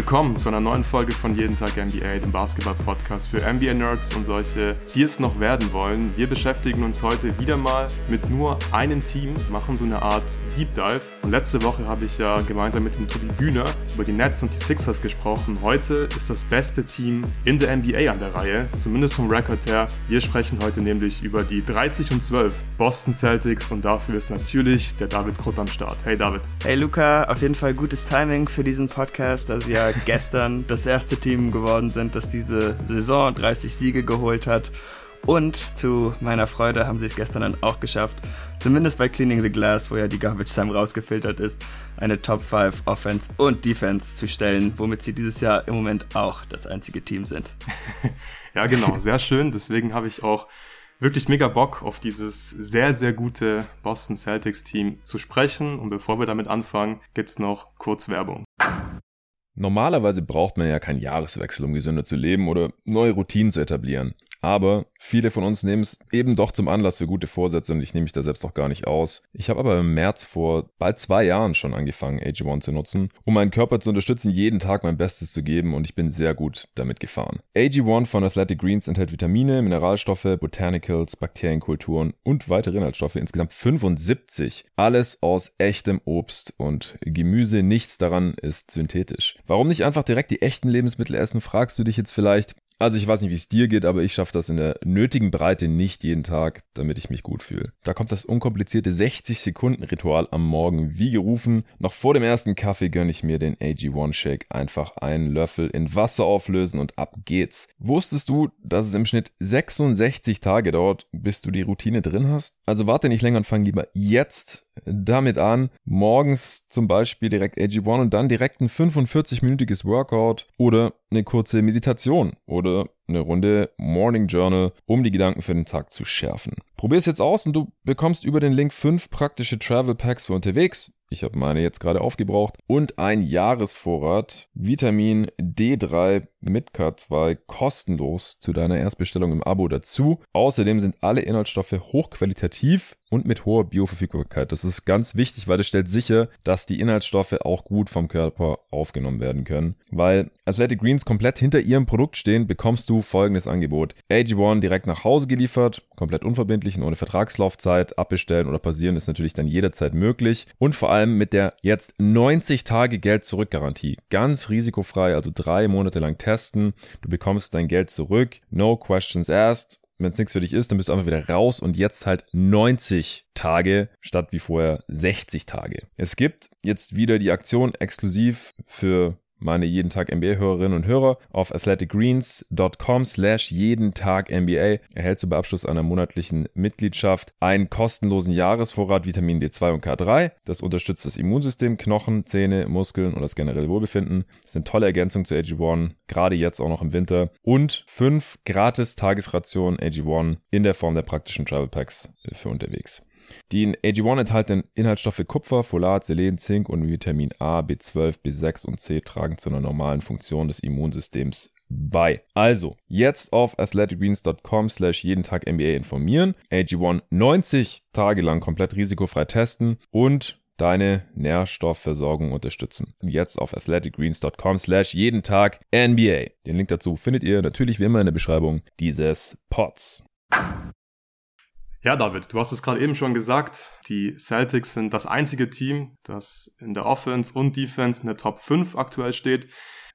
Willkommen zu einer neuen Folge von Jeden Tag NBA, dem Basketball-Podcast für NBA-Nerds und solche, die es noch werden wollen. Wir beschäftigen uns heute wieder mal mit nur einem Team, machen so eine Art Deep Dive. Und letzte Woche habe ich ja gemeinsam mit dem Tobi Bühner über die Nets und die Sixers gesprochen. Heute ist das beste Team in der NBA an der Reihe, zumindest vom Rekord her. Wir sprechen heute nämlich über die 30 und 12 Boston Celtics und dafür ist natürlich der David Krutt am Start. Hey David. Hey Luca, auf jeden Fall gutes Timing für diesen Podcast, da sie gestern das erste Team geworden sind, das diese Saison 30 Siege geholt hat. Und zu meiner Freude haben sie es gestern dann auch geschafft, zumindest bei Cleaning the Glass, wo ja die Garbage Time rausgefiltert ist, eine Top 5 Offense und Defense zu stellen, womit sie dieses Jahr im Moment auch das einzige Team sind. ja, genau, sehr schön. Deswegen habe ich auch wirklich mega Bock auf dieses sehr, sehr gute Boston Celtics Team zu sprechen. Und bevor wir damit anfangen, gibt's noch kurz Werbung. Normalerweise braucht man ja keinen Jahreswechsel, um gesünder zu leben oder neue Routinen zu etablieren. Aber viele von uns nehmen es eben doch zum Anlass für gute Vorsätze und ich nehme mich da selbst auch gar nicht aus. Ich habe aber im März vor bald zwei Jahren schon angefangen, AG1 zu nutzen, um meinen Körper zu unterstützen, jeden Tag mein Bestes zu geben und ich bin sehr gut damit gefahren. AG1 von Athletic Greens enthält Vitamine, Mineralstoffe, Botanicals, Bakterienkulturen und weitere Inhaltsstoffe, insgesamt 75. Alles aus echtem Obst und Gemüse, nichts daran ist synthetisch. Warum nicht einfach direkt die echten Lebensmittel essen, fragst du dich jetzt vielleicht. Also ich weiß nicht, wie es dir geht, aber ich schaffe das in der nötigen Breite nicht jeden Tag, damit ich mich gut fühle. Da kommt das unkomplizierte 60-Sekunden-Ritual am Morgen wie gerufen. Noch vor dem ersten Kaffee gönne ich mir den AG1 Shake. Einfach einen Löffel in Wasser auflösen und ab geht's. Wusstest du, dass es im Schnitt 66 Tage dauert, bis du die Routine drin hast? Also warte nicht länger und fang lieber jetzt damit an, morgens zum Beispiel direkt AG1 und dann direkt ein 45-minütiges Workout oder eine kurze Meditation oder eine Runde Morning Journal, um die Gedanken für den Tag zu schärfen. Probier es jetzt aus und du bekommst über den Link fünf praktische Travel Packs für unterwegs. Ich habe meine jetzt gerade aufgebraucht und ein Jahresvorrat Vitamin D3 mit K2 kostenlos zu deiner Erstbestellung im Abo dazu. Außerdem sind alle Inhaltsstoffe hochqualitativ und mit hoher Bioverfügbarkeit. Das ist ganz wichtig, weil das stellt sicher, dass die Inhaltsstoffe auch gut vom Körper aufgenommen werden können. Weil Athletic Greens komplett hinter ihrem Produkt stehen, bekommst du folgendes Angebot. AG1 direkt nach Hause geliefert, komplett unverbindlich und ohne Vertragslaufzeit. Abbestellen oder passieren ist natürlich dann jederzeit möglich. Und vor allem mit der jetzt 90 Tage Geld zurück Garantie. Ganz risikofrei, also drei Monate lang testen. Du bekommst dein Geld zurück. No questions asked wenn es nichts für dich ist, dann bist du einfach wieder raus und jetzt halt 90 Tage statt wie vorher 60 Tage. Es gibt jetzt wieder die Aktion exklusiv für meine jeden Tag NBA-Hörerinnen und Hörer auf athleticgreens.com slash jeden Tag NBA erhältst du bei Abschluss einer monatlichen Mitgliedschaft einen kostenlosen Jahresvorrat Vitamin D2 und K3. Das unterstützt das Immunsystem, Knochen, Zähne, Muskeln und das generelle Wohlbefinden. Das sind tolle Ergänzungen zu AG1, gerade jetzt auch noch im Winter. Und fünf gratis Tagesrationen AG1 in der Form der praktischen Travel Packs für unterwegs. Die in AG1 enthaltenen Inhaltsstoffe Kupfer, Folat, Selen, Zink und Vitamin A, B12, B6 und C tragen zu einer normalen Funktion des Immunsystems bei. Also, jetzt auf athleticgreens.com slash jeden Tag NBA informieren, AG1 90 Tage lang komplett risikofrei testen und deine Nährstoffversorgung unterstützen. Jetzt auf athleticgreens.com slash jeden Tag NBA. Den Link dazu findet ihr natürlich wie immer in der Beschreibung dieses Pods. Ja, David, du hast es gerade eben schon gesagt. Die Celtics sind das einzige Team, das in der Offense und Defense in der Top 5 aktuell steht.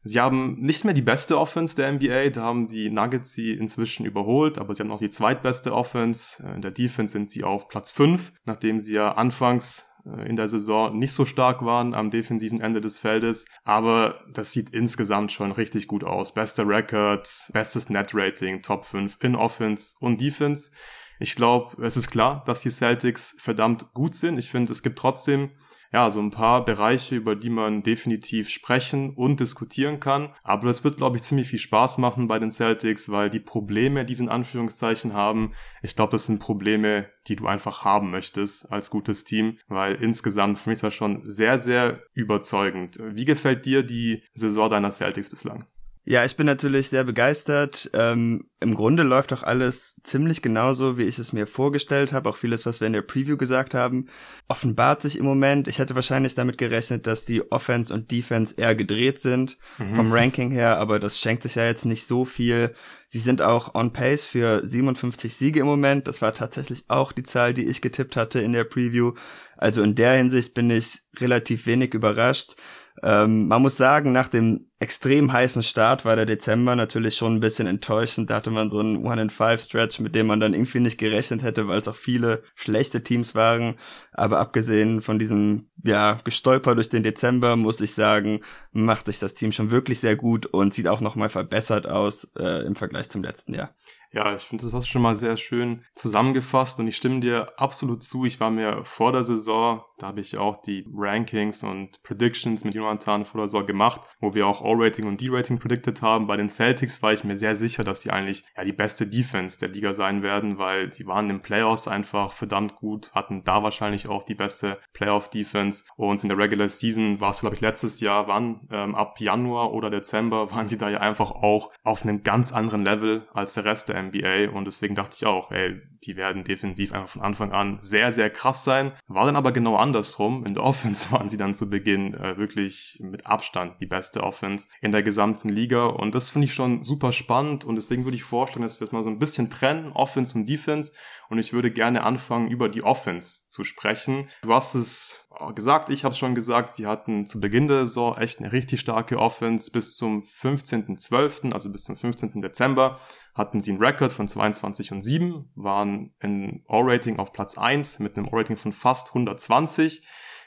Sie haben nicht mehr die beste Offense der NBA, da haben die Nuggets sie inzwischen überholt, aber sie haben auch die zweitbeste Offense. In der Defense sind sie auf Platz 5, nachdem sie ja anfangs äh, in der Saison nicht so stark waren am defensiven Ende des Feldes. Aber das sieht insgesamt schon richtig gut aus. Bester Record, bestes Net Rating, Top 5 in Offense und Defense. Ich glaube, es ist klar, dass die Celtics verdammt gut sind. Ich finde, es gibt trotzdem ja, so ein paar Bereiche, über die man definitiv sprechen und diskutieren kann. Aber das wird, glaube ich, ziemlich viel Spaß machen bei den Celtics, weil die Probleme, die sie in Anführungszeichen haben, ich glaube, das sind Probleme, die du einfach haben möchtest als gutes Team, weil insgesamt für mich das schon sehr, sehr überzeugend. Wie gefällt dir die Saison deiner Celtics bislang? Ja, ich bin natürlich sehr begeistert. Ähm, Im Grunde läuft doch alles ziemlich genauso, wie ich es mir vorgestellt habe. Auch vieles, was wir in der Preview gesagt haben, offenbart sich im Moment. Ich hätte wahrscheinlich damit gerechnet, dass die Offense und Defense eher gedreht sind mhm. vom Ranking her, aber das schenkt sich ja jetzt nicht so viel. Sie sind auch on pace für 57 Siege im Moment. Das war tatsächlich auch die Zahl, die ich getippt hatte in der Preview. Also in der Hinsicht bin ich relativ wenig überrascht. Ähm, man muss sagen, nach dem extrem heißen Start war der Dezember natürlich schon ein bisschen enttäuschend. Da hatte man so einen One-in-Five-Stretch, mit dem man dann irgendwie nicht gerechnet hätte, weil es auch viele schlechte Teams waren. Aber abgesehen von diesem, ja, Gestolper durch den Dezember, muss ich sagen, macht sich das Team schon wirklich sehr gut und sieht auch nochmal verbessert aus äh, im Vergleich zum letzten Jahr. Ja, ich finde, das hast du schon mal sehr schön zusammengefasst und ich stimme dir absolut zu. Ich war mir vor der Saison, da habe ich auch die Rankings und Predictions mit Jonathan vor der Saison gemacht, wo wir auch All-Rating und D-Rating predicted haben. Bei den Celtics war ich mir sehr sicher, dass sie eigentlich ja die beste Defense der Liga sein werden, weil die waren den Playoffs einfach verdammt gut, hatten da wahrscheinlich auch die beste Playoff-Defense und in der Regular Season war es, glaube ich, letztes Jahr, wann, ähm, ab Januar oder Dezember waren sie da ja einfach auch auf einem ganz anderen Level als der Rest der NBA und deswegen dachte ich auch, ey, die werden defensiv einfach von Anfang an sehr, sehr krass sein. War dann aber genau andersrum. In der Offense waren sie dann zu Beginn äh, wirklich mit Abstand die beste Offense in der gesamten Liga und das finde ich schon super spannend und deswegen würde ich vorstellen, dass wir es mal so ein bisschen trennen, Offense und Defense und ich würde gerne anfangen, über die Offense zu sprechen. Du hast es gesagt, ich habe es schon gesagt, sie hatten zu Beginn der Saison echt eine richtig starke Offense bis zum 15.12., also bis zum 15. Dezember hatten sie einen Rekord von 22 und 7, waren in All-Rating auf Platz 1 mit einem All-Rating von fast 120.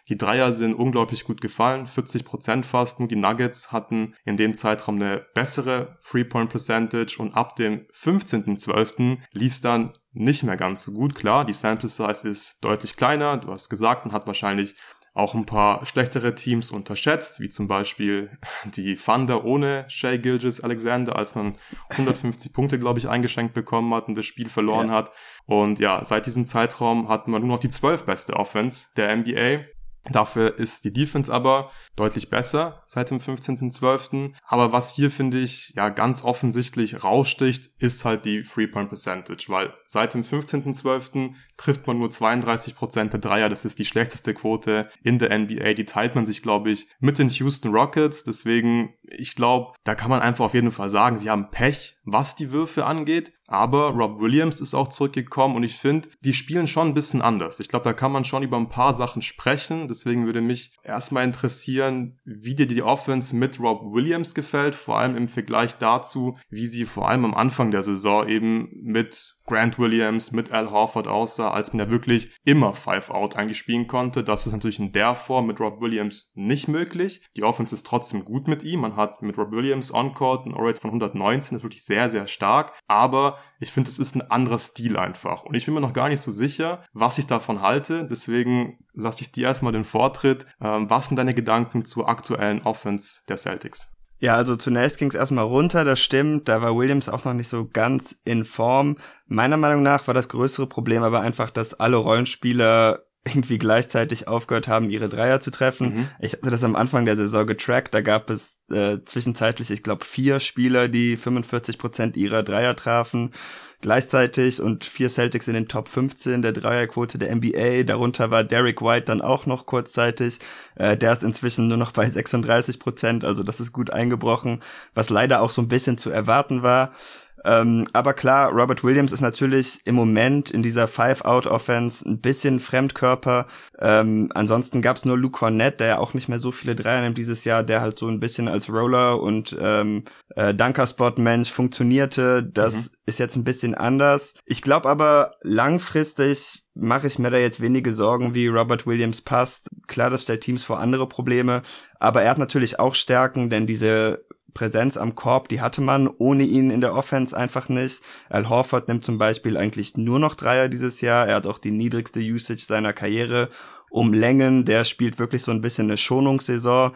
Die Dreier sind unglaublich gut gefallen, 40 Prozent fast. Nur die Nuggets hatten in dem Zeitraum eine bessere Three-Point-Percentage und ab dem 15.12. lief dann nicht mehr ganz so gut. Klar, die Sample Size ist deutlich kleiner. Du hast gesagt, man hat wahrscheinlich auch ein paar schlechtere Teams unterschätzt, wie zum Beispiel die Thunder ohne Shea Gilgis Alexander, als man 150 Punkte, glaube ich, eingeschenkt bekommen hat und das Spiel verloren ja. hat. Und ja, seit diesem Zeitraum hat man nur noch die zwölf beste Offense der NBA. Dafür ist die Defense aber deutlich besser seit dem 15.12. Aber was hier finde ich ja ganz offensichtlich raussticht, ist halt die Three-Point Percentage, weil seit dem 15.12. trifft man nur 32% der Dreier. Das ist die schlechteste Quote in der NBA. Die teilt man sich, glaube ich, mit den Houston Rockets. Deswegen, ich glaube, da kann man einfach auf jeden Fall sagen, sie haben Pech, was die Würfe angeht. Aber Rob Williams ist auch zurückgekommen und ich finde, die spielen schon ein bisschen anders. Ich glaube, da kann man schon über ein paar Sachen sprechen. Deswegen würde mich erstmal interessieren, wie dir die Offense mit Rob Williams gefällt, vor allem im Vergleich dazu, wie sie vor allem am Anfang der Saison eben mit Grant Williams mit Al Horford aussah, als man ja wirklich immer Five Out eigentlich spielen konnte. Das ist natürlich in der Form mit Rob Williams nicht möglich. Die Offense ist trotzdem gut mit ihm. Man hat mit Rob Williams on-court ein Rate von 119, das ist wirklich sehr, sehr stark. Aber ich finde, es ist ein anderer Stil einfach. Und ich bin mir noch gar nicht so sicher, was ich davon halte. Deswegen lasse ich dir erstmal den Vortritt. Ähm, was sind deine Gedanken zur aktuellen Offense der Celtics? Ja, also zunächst ging es erstmal runter, das stimmt. Da war Williams auch noch nicht so ganz in Form. Meiner Meinung nach war das größere Problem aber einfach, dass alle Rollenspieler irgendwie gleichzeitig aufgehört haben, ihre Dreier zu treffen. Mhm. Ich hatte das am Anfang der Saison getrackt. Da gab es äh, zwischenzeitlich, ich glaube, vier Spieler, die 45 Prozent ihrer Dreier trafen gleichzeitig und vier Celtics in den Top 15 der Dreierquote der NBA. Darunter war Derek White dann auch noch kurzzeitig. Äh, der ist inzwischen nur noch bei 36 Prozent, also das ist gut eingebrochen, was leider auch so ein bisschen zu erwarten war. Ähm, aber klar, Robert Williams ist natürlich im Moment in dieser Five-Out-Offense ein bisschen Fremdkörper. Ähm, ansonsten gab's nur Luke Cornett, der ja auch nicht mehr so viele Dreier nimmt dieses Jahr, der halt so ein bisschen als Roller und ähm, äh, Dunkerspot-Mensch funktionierte. Das mhm. ist jetzt ein bisschen anders. Ich glaube aber langfristig mache ich mir da jetzt wenige Sorgen, wie Robert Williams passt. Klar, das stellt Teams vor andere Probleme, aber er hat natürlich auch Stärken, denn diese Präsenz am Korb, die hatte man ohne ihn in der Offense einfach nicht. Al Horford nimmt zum Beispiel eigentlich nur noch Dreier dieses Jahr. Er hat auch die niedrigste Usage seiner Karriere um Längen. Der spielt wirklich so ein bisschen eine Schonungssaison.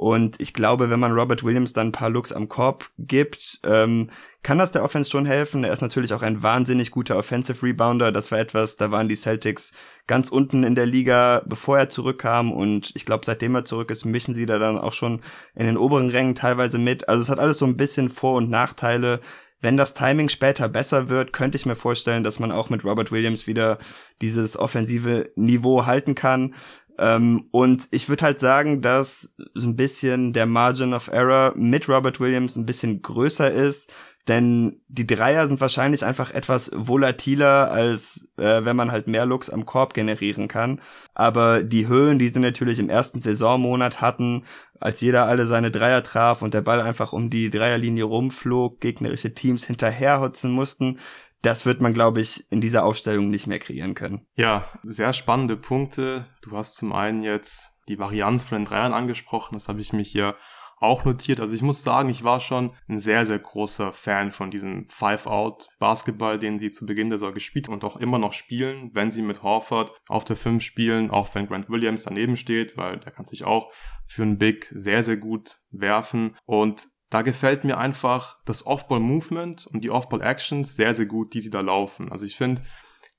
Und ich glaube, wenn man Robert Williams dann ein paar Looks am Korb gibt, ähm, kann das der Offense schon helfen. Er ist natürlich auch ein wahnsinnig guter Offensive Rebounder. Das war etwas, da waren die Celtics ganz unten in der Liga, bevor er zurückkam. Und ich glaube, seitdem er zurück ist, mischen sie da dann auch schon in den oberen Rängen teilweise mit. Also es hat alles so ein bisschen Vor- und Nachteile. Wenn das Timing später besser wird, könnte ich mir vorstellen, dass man auch mit Robert Williams wieder dieses offensive Niveau halten kann. Ähm, und ich würde halt sagen, dass so ein bisschen der Margin of Error mit Robert Williams ein bisschen größer ist, denn die Dreier sind wahrscheinlich einfach etwas volatiler, als äh, wenn man halt mehr Looks am Korb generieren kann. Aber die Höhen, die sie natürlich im ersten Saisonmonat hatten, als jeder alle seine Dreier traf und der Ball einfach um die Dreierlinie rumflog, gegnerische Teams hinterherhotzen mussten, das wird man, glaube ich, in dieser Aufstellung nicht mehr kreieren können. Ja, sehr spannende Punkte. Du hast zum einen jetzt die Varianz von den Dreiern angesprochen. Das habe ich mich hier auch notiert. Also ich muss sagen, ich war schon ein sehr, sehr großer Fan von diesem Five-Out-Basketball, den sie zu Beginn der Saison gespielt und auch immer noch spielen, wenn sie mit Horford auf der 5 spielen, auch wenn Grant Williams daneben steht, weil der kann sich auch für einen Big sehr, sehr gut werfen. Und da gefällt mir einfach das Off-Ball-Movement und die Off-Ball-Actions sehr, sehr gut, die sie da laufen. Also ich finde,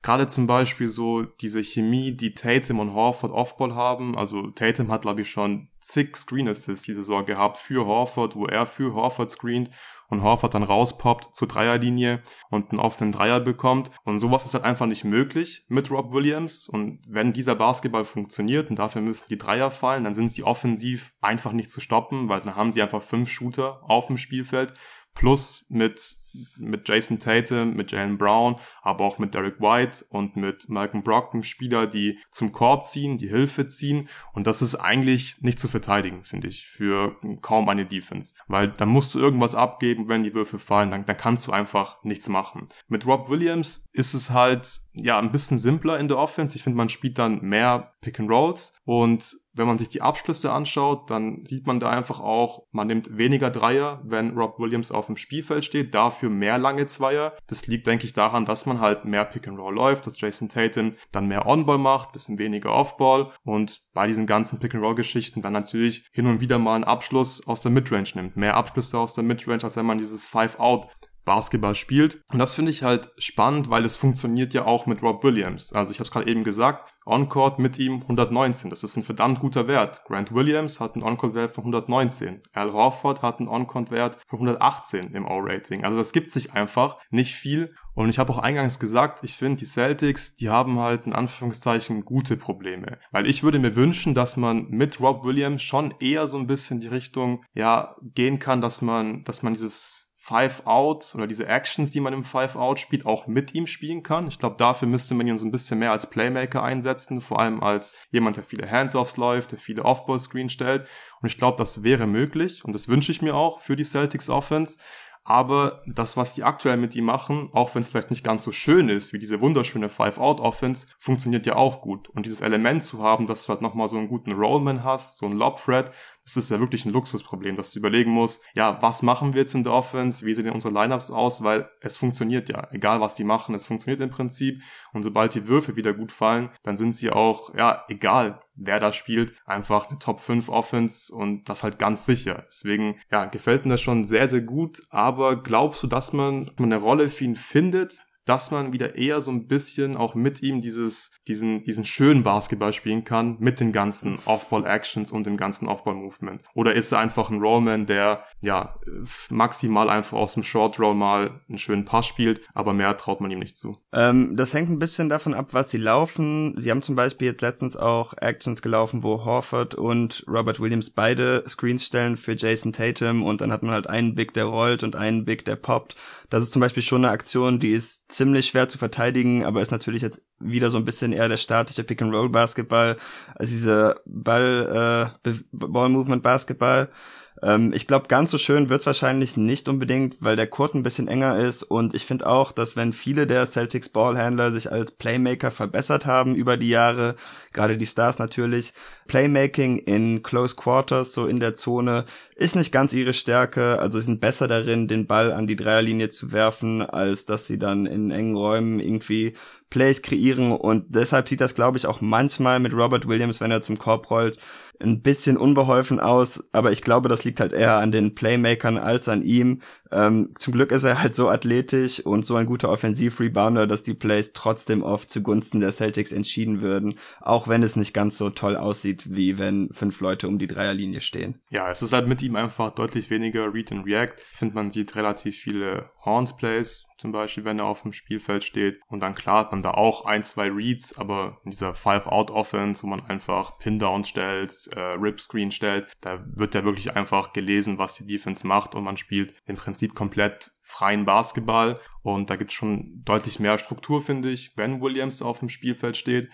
gerade zum Beispiel so diese Chemie, die Tatum und Horford Off-Ball haben. Also Tatum hat, glaube ich, schon zig Screen Assists diese Saison gehabt für Horford, wo er für Horford screent und Horford dann rauspoppt zur Dreierlinie und einen offenen Dreier bekommt. Und sowas ist halt einfach nicht möglich mit Rob Williams. Und wenn dieser Basketball funktioniert und dafür müssen die Dreier fallen, dann sind sie offensiv einfach nicht zu stoppen, weil dann haben sie einfach fünf Shooter auf dem Spielfeld. Plus mit mit Jason Tatum, mit Jalen Brown, aber auch mit Derek White und mit Malcolm Brockton Spieler, die zum Korb ziehen, die Hilfe ziehen. Und das ist eigentlich nicht zu verteidigen, finde ich, für kaum eine Defense. Weil dann musst du irgendwas abgeben, wenn die Würfe fallen, dann, dann kannst du einfach nichts machen. Mit Rob Williams ist es halt, ja, ein bisschen simpler in der Offense. Ich finde, man spielt dann mehr Pick and Rolls und wenn man sich die Abschlüsse anschaut, dann sieht man da einfach auch, man nimmt weniger Dreier, wenn Rob Williams auf dem Spielfeld steht, dafür mehr lange Zweier. Das liegt, denke ich, daran, dass man halt mehr Pick and Roll läuft, dass Jason Tatum dann mehr On-Ball macht, bisschen weniger Off-Ball und bei diesen ganzen Pick and Roll Geschichten dann natürlich hin und wieder mal einen Abschluss aus der Midrange nimmt. Mehr Abschlüsse aus der Midrange, als wenn man dieses Five-Out Basketball spielt. Und das finde ich halt spannend, weil es funktioniert ja auch mit Rob Williams. Also ich habe es gerade eben gesagt, On-Court mit ihm 119. Das ist ein verdammt guter Wert. Grant Williams hat einen On-Court-Wert von 119. Al Horford hat einen On-Court-Wert von 118 im O-Rating. Also das gibt sich einfach nicht viel. Und ich habe auch eingangs gesagt, ich finde, die Celtics, die haben halt in Anführungszeichen gute Probleme. Weil ich würde mir wünschen, dass man mit Rob Williams schon eher so ein bisschen die Richtung, ja, gehen kann, dass man, dass man dieses Five Out oder diese Actions, die man im Five Out spielt, auch mit ihm spielen kann. Ich glaube, dafür müsste man ihn so ein bisschen mehr als Playmaker einsetzen, vor allem als jemand, der viele Handoffs läuft, der viele Off-Ball-Screen stellt. Und ich glaube, das wäre möglich und das wünsche ich mir auch für die Celtics Offense. Aber das, was die aktuell mit ihm machen, auch wenn es vielleicht nicht ganz so schön ist, wie diese wunderschöne Five-Out-Offense, funktioniert ja auch gut. Und dieses Element zu haben, dass du halt nochmal so einen guten Rollman hast, so einen Lob-Thread, das ist ja wirklich ein Luxusproblem, dass du überlegen musst, ja, was machen wir jetzt in der Offense, wie sehen unsere Lineups aus, weil es funktioniert ja, egal was die machen, es funktioniert im Prinzip. Und sobald die Würfe wieder gut fallen, dann sind sie auch, ja, egal wer da spielt, einfach eine Top 5 Offense und das halt ganz sicher. Deswegen, ja, gefällt mir das schon sehr, sehr gut, aber glaubst du, dass man eine Rolle für ihn findet, dass man wieder eher so ein bisschen auch mit ihm dieses, diesen, diesen schönen Basketball spielen kann, mit den ganzen Off-Ball-Actions und dem ganzen Off-Ball-Movement? Oder ist er einfach ein Rollman, der, ja, maximal einfach aus dem Short-Roll mal einen schönen Pass spielt, aber mehr traut man ihm nicht zu? Ähm, das hängt ein bisschen davon ab, was sie laufen. Sie haben zum Beispiel jetzt letztens auch Actions gelaufen, wo Horford und Robert Williams beide Screens stellen für Jason Tatum und dann hat man halt einen Big, der rollt und einen Big, der poppt. Das ist zum Beispiel schon eine Aktion, die ist ziemlich schwer zu verteidigen, aber ist natürlich jetzt wieder so ein bisschen eher der statische Pick-and-Roll-Basketball als diese Ball, äh, Ball-Movement-Basketball. Ähm, ich glaube, ganz so schön wird's wahrscheinlich nicht unbedingt, weil der Court ein bisschen enger ist. Und ich finde auch, dass wenn viele der Celtics Ballhandler sich als Playmaker verbessert haben über die Jahre, gerade die Stars natürlich, Playmaking in Close Quarters, so in der Zone, ist nicht ganz ihre Stärke, also sie sind besser darin, den Ball an die Dreierlinie zu werfen, als dass sie dann in engen Räumen irgendwie Plays kreieren. Und deshalb sieht das, glaube ich, auch manchmal mit Robert Williams, wenn er zum Korb rollt, ein bisschen unbeholfen aus, aber ich glaube, das liegt halt eher an den Playmakern als an ihm. Ähm, zum Glück ist er halt so athletisch und so ein guter Offensiv-Rebounder, dass die Plays trotzdem oft zugunsten der Celtics entschieden würden, auch wenn es nicht ganz so toll aussieht, wie wenn fünf Leute um die Dreierlinie stehen. Ja, es ist halt mit ihm einfach deutlich weniger Read and React. Ich finde, man sieht relativ viele Horns-Plays, zum Beispiel, wenn er auf dem Spielfeld steht. Und dann klar hat man da auch ein, zwei Reads, aber in dieser Five-Out-Offense, wo man einfach Pin-Down stellt, äh, Rip-Screen stellt, da wird ja wirklich einfach gelesen, was die Defense macht und man spielt im Prinzip komplett freien Basketball. Und da gibt es schon deutlich mehr Struktur, finde ich, wenn Williams auf dem Spielfeld steht.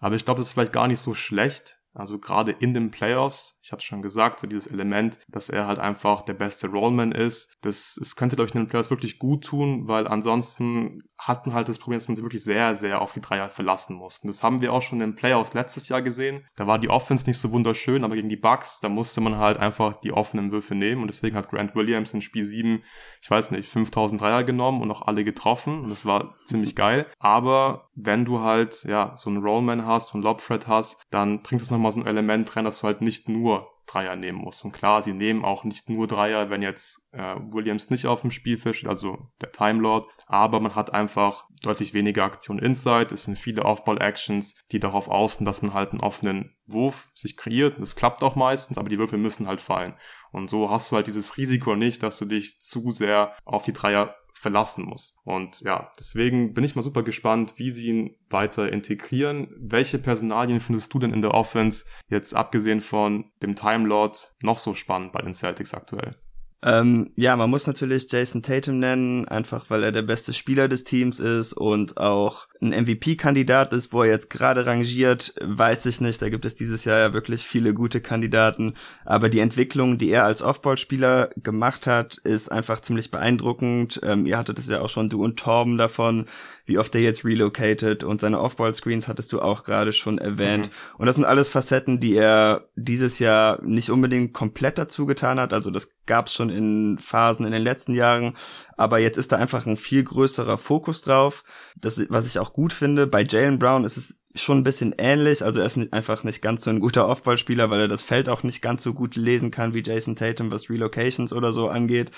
Aber ich glaube, das ist vielleicht gar nicht so schlecht, also gerade in den Playoffs, ich habe schon gesagt, so dieses Element, dass er halt einfach der beste Rollman ist, das, das könnte, glaube ich, in den Playoffs wirklich gut tun, weil ansonsten hat man halt das Problem, dass man sich wirklich sehr, sehr auf die Dreier verlassen muss. Und das haben wir auch schon in den Playoffs letztes Jahr gesehen. Da war die Offense nicht so wunderschön, aber gegen die Bucks, da musste man halt einfach die offenen Würfe nehmen und deswegen hat Grant Williams in Spiel 7, ich weiß nicht, 5000 Dreier genommen und auch alle getroffen und das war ziemlich geil. Aber wenn du halt, ja, so einen Rollman hast, so einen Lobthread hast, dann bringt es nochmal nochmal so ein Element rein, dass du halt nicht nur Dreier nehmen musst. Und klar, sie nehmen auch nicht nur Dreier, wenn jetzt äh, Williams nicht auf dem Spielfeld steht, also der Time Lord, aber man hat einfach deutlich weniger Aktion Inside. Es sind viele Off-Ball-Actions, die darauf außen, dass man halt einen offenen Wurf sich kreiert. Das klappt auch meistens, aber die Würfel müssen halt fallen. Und so hast du halt dieses Risiko nicht, dass du dich zu sehr auf die Dreier verlassen muss. Und ja, deswegen bin ich mal super gespannt, wie sie ihn weiter integrieren. Welche Personalien findest du denn in der Offense, jetzt abgesehen von dem Time Lord, noch so spannend bei den Celtics aktuell? Ähm, ja, man muss natürlich Jason Tatum nennen, einfach weil er der beste Spieler des Teams ist und auch ein MVP-Kandidat ist, wo er jetzt gerade rangiert, weiß ich nicht. Da gibt es dieses Jahr ja wirklich viele gute Kandidaten. Aber die Entwicklung, die er als Offball-Spieler gemacht hat, ist einfach ziemlich beeindruckend. Ähm, ihr hattet es ja auch schon, du und Torben davon, wie oft er jetzt relocated und seine Offball-Screens hattest du auch gerade schon erwähnt. Mhm. Und das sind alles Facetten, die er dieses Jahr nicht unbedingt komplett dazu getan hat. Also das gab's schon in Phasen in den letzten Jahren. Aber jetzt ist da einfach ein viel größerer Fokus drauf. Das, was ich auch gut finde. Bei Jalen Brown ist es schon ein bisschen ähnlich. Also er ist einfach nicht ganz so ein guter Off-Ball-Spieler, weil er das Feld auch nicht ganz so gut lesen kann wie Jason Tatum, was Relocations oder so angeht.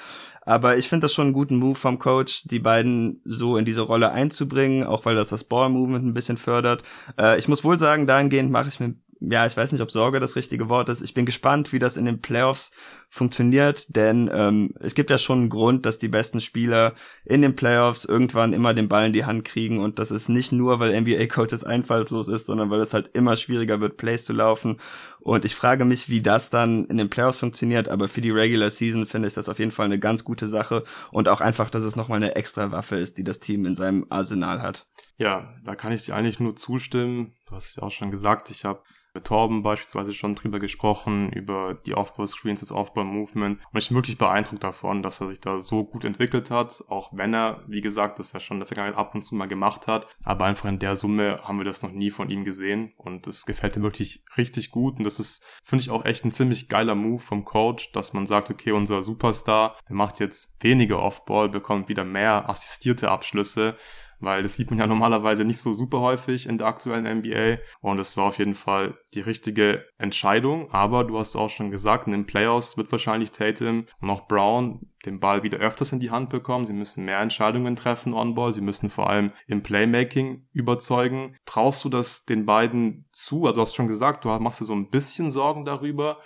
Aber ich finde das schon einen guten Move vom Coach, die beiden so in diese Rolle einzubringen, auch weil das das Ball-Movement ein bisschen fördert. Äh, ich muss wohl sagen, dahingehend mache ich mir ja, ich weiß nicht, ob Sorge das richtige Wort ist. Ich bin gespannt, wie das in den Playoffs funktioniert, denn ähm, es gibt ja schon einen Grund, dass die besten Spieler in den Playoffs irgendwann immer den Ball in die Hand kriegen und das ist nicht nur, weil NBA-Coaches einfallslos ist, sondern weil es halt immer schwieriger wird, Plays zu laufen. Und ich frage mich, wie das dann in den Playoffs funktioniert, aber für die Regular Season finde ich das auf jeden Fall eine ganz gute Sache und auch einfach, dass es nochmal eine extra Waffe ist, die das Team in seinem Arsenal hat. Ja, da kann ich dir eigentlich nur zustimmen. Du hast ja auch schon gesagt, ich habe mit Torben beispielsweise schon drüber gesprochen, über die Aufbau-Screens, das Aufbau-Movement. Und ich bin wirklich beeindruckt davon, dass er sich da so gut entwickelt hat, auch wenn er, wie gesagt, das ja schon in der Vergangenheit ab und zu mal gemacht hat. Aber einfach in der Summe haben wir das noch nie von ihm gesehen. Und es gefällt ihm wirklich richtig gut. Und das ist, finde ich, auch echt ein ziemlich geiler Move vom Coach, dass man sagt, okay, unser Superstar, der macht jetzt weniger Off-Ball, bekommt wieder mehr assistierte Abschlüsse weil das sieht man ja normalerweise nicht so super häufig in der aktuellen NBA und es war auf jeden Fall die richtige Entscheidung, aber du hast auch schon gesagt, in den Playoffs wird wahrscheinlich Tatum und auch Brown den Ball wieder öfters in die Hand bekommen. Sie müssen mehr Entscheidungen treffen on Ball. Sie müssen vor allem im Playmaking überzeugen. Traust du das den beiden zu? Also du hast schon gesagt, du machst dir so ein bisschen Sorgen darüber.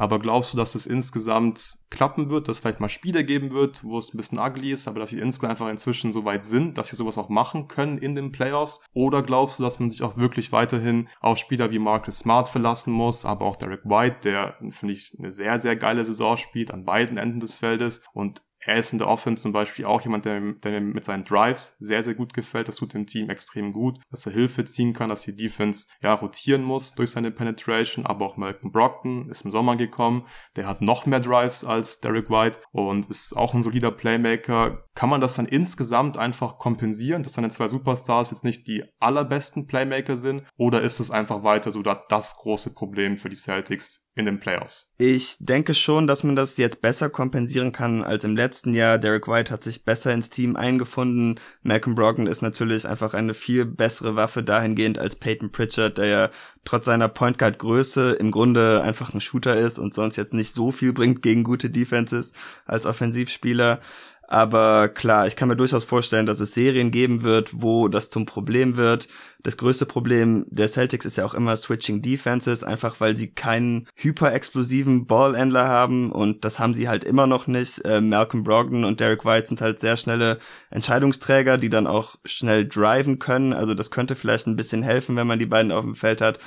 Aber glaubst du, dass es insgesamt klappen wird, dass es vielleicht mal Spiele geben wird, wo es ein bisschen ugly ist, aber dass sie insgesamt einfach inzwischen so weit sind, dass sie sowas auch machen können in den Playoffs? Oder glaubst du, dass man sich auch wirklich weiterhin auf Spieler wie Marcus Smart verlassen muss, aber auch Derek White, der, finde ich, eine sehr, sehr geile Saison spielt an beiden Enden des Feldes und er ist in der Offense zum Beispiel auch jemand, der, der mit seinen Drives sehr, sehr gut gefällt. Das tut dem Team extrem gut, dass er Hilfe ziehen kann, dass die Defense ja rotieren muss durch seine Penetration. Aber auch Malcolm Brockton ist im Sommer gekommen. Der hat noch mehr Drives als Derek White und ist auch ein solider Playmaker. Kann man das dann insgesamt einfach kompensieren, dass seine zwei Superstars jetzt nicht die allerbesten Playmaker sind? Oder ist es einfach weiter so das große Problem für die Celtics in den Playoffs. Ich denke schon, dass man das jetzt besser kompensieren kann als im letzten Jahr. Derek White hat sich besser ins Team eingefunden. Malcolm Brogdon ist natürlich einfach eine viel bessere Waffe dahingehend als Peyton Pritchard, der ja trotz seiner Point Guard Größe im Grunde einfach ein Shooter ist und sonst jetzt nicht so viel bringt gegen gute Defenses als Offensivspieler. Aber klar, ich kann mir durchaus vorstellen, dass es Serien geben wird, wo das zum Problem wird. Das größte Problem der Celtics ist ja auch immer Switching Defenses, einfach weil sie keinen hyperexplosiven Ballhändler haben und das haben sie halt immer noch nicht. Äh, Malcolm Brogdon und Derek White sind halt sehr schnelle Entscheidungsträger, die dann auch schnell driven können. Also das könnte vielleicht ein bisschen helfen, wenn man die beiden auf dem Feld hat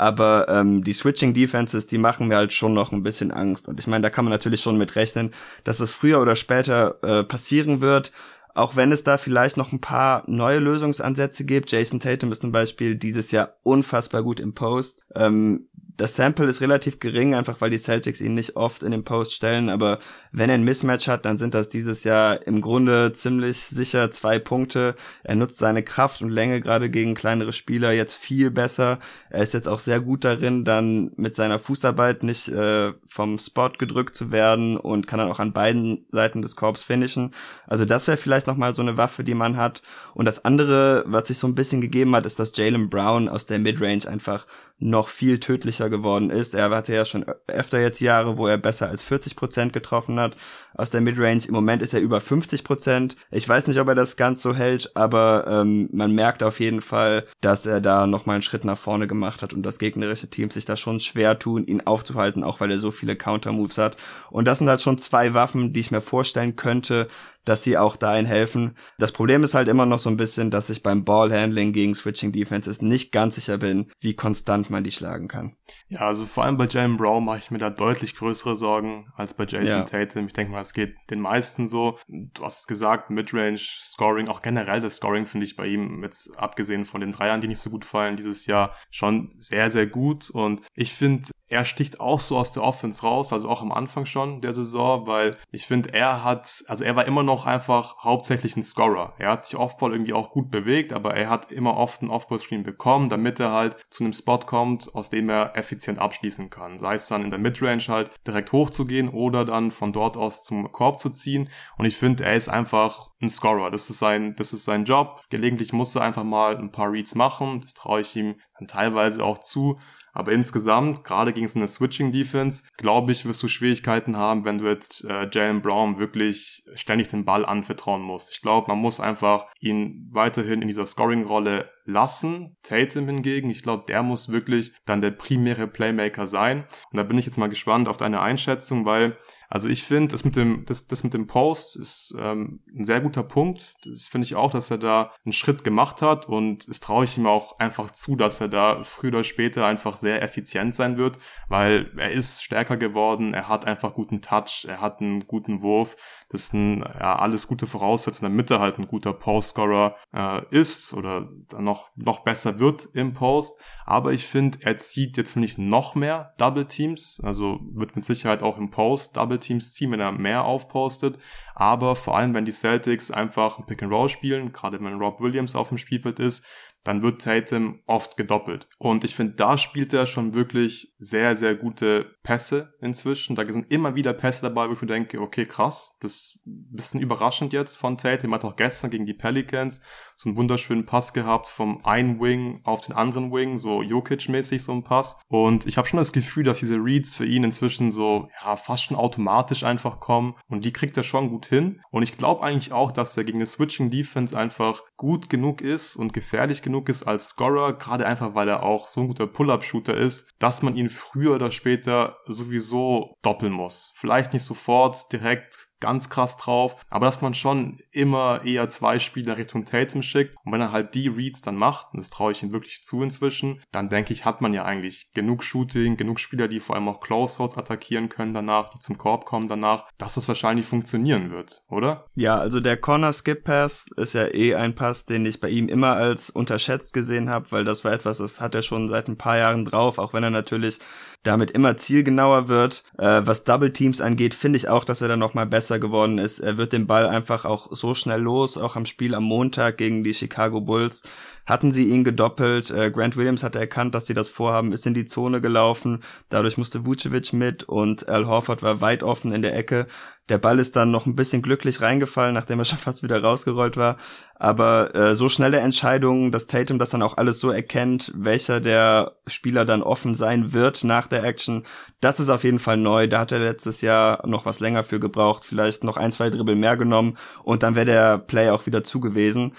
aber ähm, die Switching Defenses, die machen mir halt schon noch ein bisschen Angst. Und ich meine, da kann man natürlich schon mit rechnen, dass das früher oder später äh, passieren wird. Auch wenn es da vielleicht noch ein paar neue Lösungsansätze gibt. Jason Tatum ist zum Beispiel dieses Jahr unfassbar gut im Post. Ähm, das Sample ist relativ gering, einfach weil die Celtics ihn nicht oft in den Post stellen, aber wenn er ein Mismatch hat, dann sind das dieses Jahr im Grunde ziemlich sicher zwei Punkte. Er nutzt seine Kraft und Länge gerade gegen kleinere Spieler jetzt viel besser. Er ist jetzt auch sehr gut darin, dann mit seiner Fußarbeit nicht äh, vom Spot gedrückt zu werden und kann dann auch an beiden Seiten des Korbs finishen. Also das wäre vielleicht nochmal so eine Waffe, die man hat. Und das andere, was sich so ein bisschen gegeben hat, ist, dass Jalen Brown aus der Midrange einfach noch viel tödlicher geworden ist. Er hatte ja schon öfter jetzt Jahre, wo er besser als 40 Prozent getroffen hat aus der Midrange. Im Moment ist er über 50 Prozent. Ich weiß nicht, ob er das ganz so hält, aber ähm, man merkt auf jeden Fall, dass er da noch mal einen Schritt nach vorne gemacht hat und das gegnerische Team sich da schon schwer tun, ihn aufzuhalten, auch weil er so viele Counter-Moves hat. Und das sind halt schon zwei Waffen, die ich mir vorstellen könnte, dass sie auch dahin helfen. Das Problem ist halt immer noch so ein bisschen, dass ich beim Ballhandling gegen Switching Defenses nicht ganz sicher bin, wie konstant man die schlagen kann. Ja, also vor allem bei Jalen Brown mache ich mir da deutlich größere Sorgen als bei Jason ja. Tatum. Ich denke mal, es geht den meisten so. Du hast es gesagt, Midrange, Scoring, auch generell das Scoring finde ich bei ihm, jetzt abgesehen von den Dreiern, die nicht so gut fallen dieses Jahr, schon sehr, sehr gut. Und ich finde, er sticht auch so aus der Offense raus, also auch am Anfang schon der Saison, weil ich finde, er hat, also er war immer noch einfach hauptsächlich ein Scorer. Er hat sich Offball irgendwie auch gut bewegt, aber er hat immer oft einen Offball-Screen bekommen, damit er halt zu einem Spot kommt, aus dem er effizient abschließen kann. Sei es dann in der Midrange halt direkt hochzugehen oder dann von dort aus zum Korb zu ziehen. Und ich finde, er ist einfach ein Scorer. Das ist sein, das ist sein Job. Gelegentlich muss er einfach mal ein paar Reads machen. Das traue ich ihm dann teilweise auch zu. Aber insgesamt, gerade gegen so eine Switching-Defense, glaube ich, wirst du Schwierigkeiten haben, wenn du jetzt äh, Jalen Brown wirklich ständig den Ball anvertrauen musst. Ich glaube, man muss einfach ihn weiterhin in dieser Scoring-Rolle lassen. Tatum hingegen, ich glaube, der muss wirklich dann der primäre Playmaker sein. Und da bin ich jetzt mal gespannt auf deine Einschätzung, weil also ich finde, das mit dem, das, das mit dem Post ist ähm, ein sehr guter Punkt. Das finde ich auch, dass er da einen Schritt gemacht hat und es traue ich ihm auch einfach zu, dass er da früher oder später einfach sehr effizient sein wird, weil er ist stärker geworden, er hat einfach guten Touch, er hat einen guten Wurf. Das sind ja alles gute Voraussetzungen, damit er halt ein guter Post-Scorer äh, ist oder dann noch, noch besser wird im Post. Aber ich finde, er zieht jetzt, finde ich, noch mehr Double Teams. Also wird mit Sicherheit auch im Post Double Teams ziehen, wenn er mehr aufpostet. Aber vor allem, wenn die Celtics einfach ein Pick and Roll spielen, gerade wenn Rob Williams auf dem Spielfeld ist, dann wird Tatum oft gedoppelt. Und ich finde, da spielt er schon wirklich sehr, sehr gute Pässe inzwischen. Da sind immer wieder Pässe dabei, wo ich mir denke, okay, krass, das ist ein bisschen überraschend jetzt von Tatum. Er hat auch gestern gegen die Pelicans so einen wunderschönen Pass gehabt vom einen Wing auf den anderen Wing, so Jokic-mäßig so ein Pass. Und ich habe schon das Gefühl, dass diese Reads für ihn inzwischen so, ja, fast schon automatisch einfach kommen. Und die kriegt er schon gut hin. Und ich glaube eigentlich auch, dass er gegen eine Switching Defense einfach gut genug ist und gefährlich genug ist als Scorer, gerade einfach, weil er auch so ein guter Pull-Up-Shooter ist, dass man ihn früher oder später sowieso doppeln muss. Vielleicht nicht sofort direkt ganz krass drauf, aber dass man schon immer eher zwei Spieler Richtung Tatum schickt und wenn er halt die Reads dann macht, und das traue ich ihm wirklich zu inzwischen, dann denke ich, hat man ja eigentlich genug Shooting, genug Spieler, die vor allem auch Closeouts attackieren können danach, die zum Korb kommen danach, dass das wahrscheinlich funktionieren wird, oder? Ja, also der Corner Skip Pass ist ja eh ein Pass, den ich bei ihm immer als unterschätzt gesehen habe, weil das war etwas, das hat er schon seit ein paar Jahren drauf, auch wenn er natürlich damit immer zielgenauer wird. Äh, was Double Teams angeht, finde ich auch, dass er dann nochmal besser geworden ist. Er wird den Ball einfach auch so schnell los, auch am Spiel am Montag gegen die Chicago Bulls hatten sie ihn gedoppelt. Äh, Grant Williams hatte erkannt, dass sie das vorhaben, ist in die Zone gelaufen. Dadurch musste Vucevic mit und Al Horford war weit offen in der Ecke. Der Ball ist dann noch ein bisschen glücklich reingefallen, nachdem er schon fast wieder rausgerollt war. Aber äh, so schnelle Entscheidungen, dass Tatum das dann auch alles so erkennt, welcher der Spieler dann offen sein wird nach der Action, das ist auf jeden Fall neu. Da hat er letztes Jahr noch was länger für gebraucht, vielleicht noch ein, zwei Dribbel mehr genommen und dann wäre der Play auch wieder zu gewesen.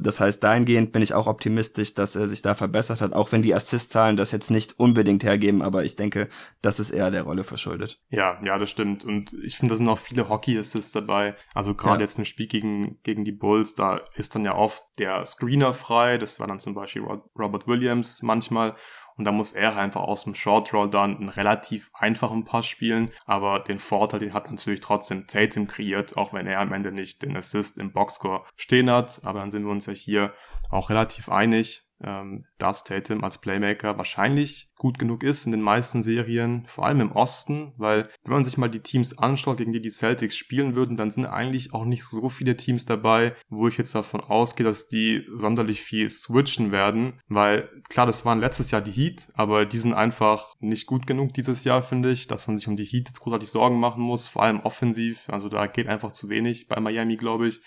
Das heißt, dahingehend bin ich auch optimistisch, dass er sich da verbessert hat, auch wenn die Assist-Zahlen das jetzt nicht unbedingt hergeben, aber ich denke, das ist eher der Rolle verschuldet. Ja, ja, das stimmt. Und ich finde, da sind auch viele Hockey-Assists dabei. Also gerade ja. jetzt im Spiel gegen, gegen die Bulls, da ist dann ja oft der Screener frei. Das war dann zum Beispiel Robert Williams manchmal. Und da muss er einfach aus dem Short Roll dann einen relativ einfachen Pass spielen. Aber den Vorteil, den hat natürlich trotzdem Tatum kreiert, auch wenn er am Ende nicht den Assist im Boxscore stehen hat. Aber dann sind wir uns ja hier auch relativ einig ähm, dass Tatum als Playmaker wahrscheinlich gut genug ist in den meisten Serien, vor allem im Osten, weil wenn man sich mal die Teams anschaut, gegen die die Celtics spielen würden, dann sind eigentlich auch nicht so viele Teams dabei, wo ich jetzt davon ausgehe, dass die sonderlich viel switchen werden, weil klar, das waren letztes Jahr die Heat, aber die sind einfach nicht gut genug dieses Jahr, finde ich, dass man sich um die Heat jetzt großartig Sorgen machen muss, vor allem offensiv, also da geht einfach zu wenig bei Miami, glaube ich.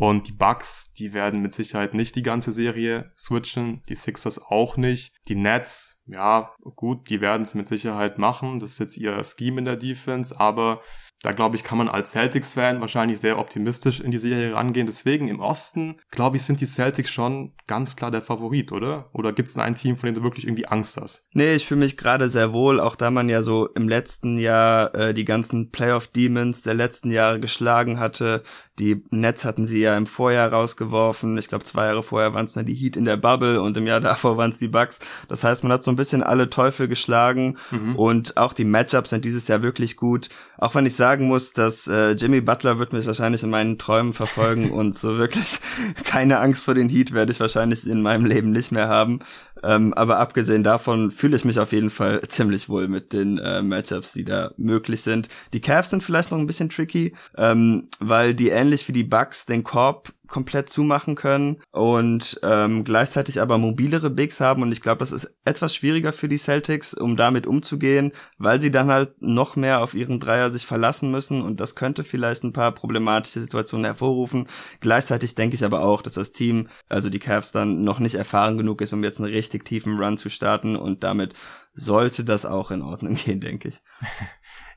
Und die Bucks, die werden mit Sicherheit nicht die ganze Serie switchen, die Sixers auch nicht. Die Nets, ja, gut, die werden es mit Sicherheit machen. Das ist jetzt ihr Scheme in der Defense, aber da glaube ich, kann man als Celtics-Fan wahrscheinlich sehr optimistisch in die Serie rangehen. Deswegen im Osten, glaube ich, sind die Celtics schon ganz klar der Favorit, oder? Oder gibt es ein Team, von dem du wirklich irgendwie Angst hast? Nee, ich fühle mich gerade sehr wohl, auch da man ja so im letzten Jahr äh, die ganzen Playoff-Demons der letzten Jahre geschlagen hatte. Die Nets hatten sie ja im Vorjahr rausgeworfen. Ich glaube, zwei Jahre vorher waren es dann die Heat in der Bubble und im Jahr davor waren es die Bucks. Das heißt, man hat so ein bisschen alle Teufel geschlagen mhm. und auch die Matchups sind dieses Jahr wirklich gut. Auch wenn ich sagen muss, dass äh, Jimmy Butler wird mich wahrscheinlich in meinen Träumen verfolgen und so wirklich keine Angst vor den Heat werde ich wahrscheinlich in meinem Leben nicht mehr haben. Ähm, aber abgesehen davon fühle ich mich auf jeden Fall ziemlich wohl mit den äh, Matchups, die da möglich sind. Die Cavs sind vielleicht noch ein bisschen tricky, ähm, weil die ähnlich wie die Bucks den Korb komplett zumachen können und ähm, gleichzeitig aber mobilere Bigs haben und ich glaube, das ist etwas schwieriger für die Celtics, um damit umzugehen, weil sie dann halt noch mehr auf ihren Dreier sich verlassen müssen und das könnte vielleicht ein paar problematische Situationen hervorrufen. Gleichzeitig denke ich aber auch, dass das Team, also die Cavs dann noch nicht erfahren genug ist, um jetzt einen richtig tiefen Run zu starten und damit sollte das auch in Ordnung gehen, denke ich.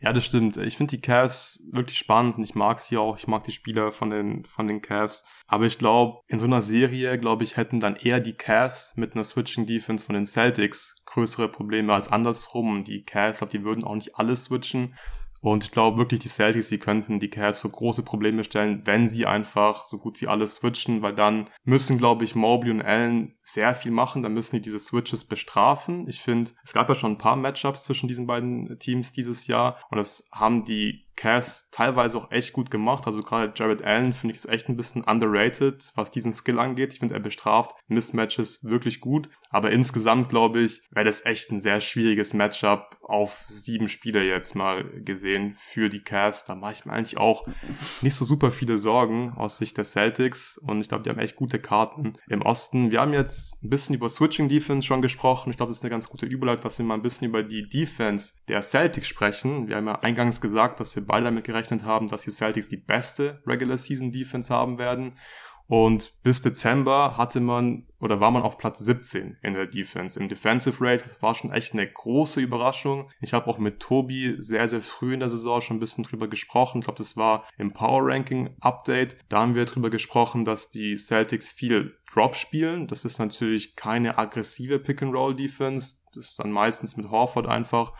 Ja, das stimmt. Ich finde die Cavs wirklich spannend und ich mag sie auch. Ich mag die Spieler von den, von den Cavs. Aber ich glaube, in so einer Serie, glaube ich, hätten dann eher die Cavs mit einer Switching Defense von den Celtics größere Probleme als andersrum. Die Cavs, glaube die würden auch nicht alles switchen. Und ich glaube wirklich, die Celtics, die könnten die Cavs für große Probleme stellen, wenn sie einfach so gut wie alles switchen, weil dann müssen, glaube ich, Mobley und Allen sehr viel machen, dann müssen die diese Switches bestrafen. Ich finde, es gab ja schon ein paar Matchups zwischen diesen beiden Teams dieses Jahr und das haben die Cavs teilweise auch echt gut gemacht. Also gerade Jared Allen finde ich ist echt ein bisschen underrated, was diesen Skill angeht. Ich finde, er bestraft Mismatches wirklich gut. Aber insgesamt glaube ich, wäre das echt ein sehr schwieriges Matchup auf sieben Spieler jetzt mal gesehen für die Cavs. Da mache ich mir eigentlich auch nicht so super viele Sorgen aus Sicht der Celtics. Und ich glaube, die haben echt gute Karten im Osten. Wir haben jetzt ein bisschen über Switching Defense schon gesprochen. Ich glaube, das ist eine ganz gute Überleitung, dass wir mal ein bisschen über die Defense der Celtics sprechen. Wir haben ja eingangs gesagt, dass wir beide damit gerechnet haben, dass die Celtics die beste Regular Season Defense haben werden. Und bis Dezember hatte man oder war man auf Platz 17 in der Defense. Im Defensive Rate, das war schon echt eine große Überraschung. Ich habe auch mit Tobi sehr, sehr früh in der Saison schon ein bisschen drüber gesprochen. Ich glaube, das war im Power Ranking Update. Da haben wir drüber gesprochen, dass die Celtics viel Drop spielen. Das ist natürlich keine aggressive Pick-and-Roll Defense. Das ist dann meistens mit Horford einfach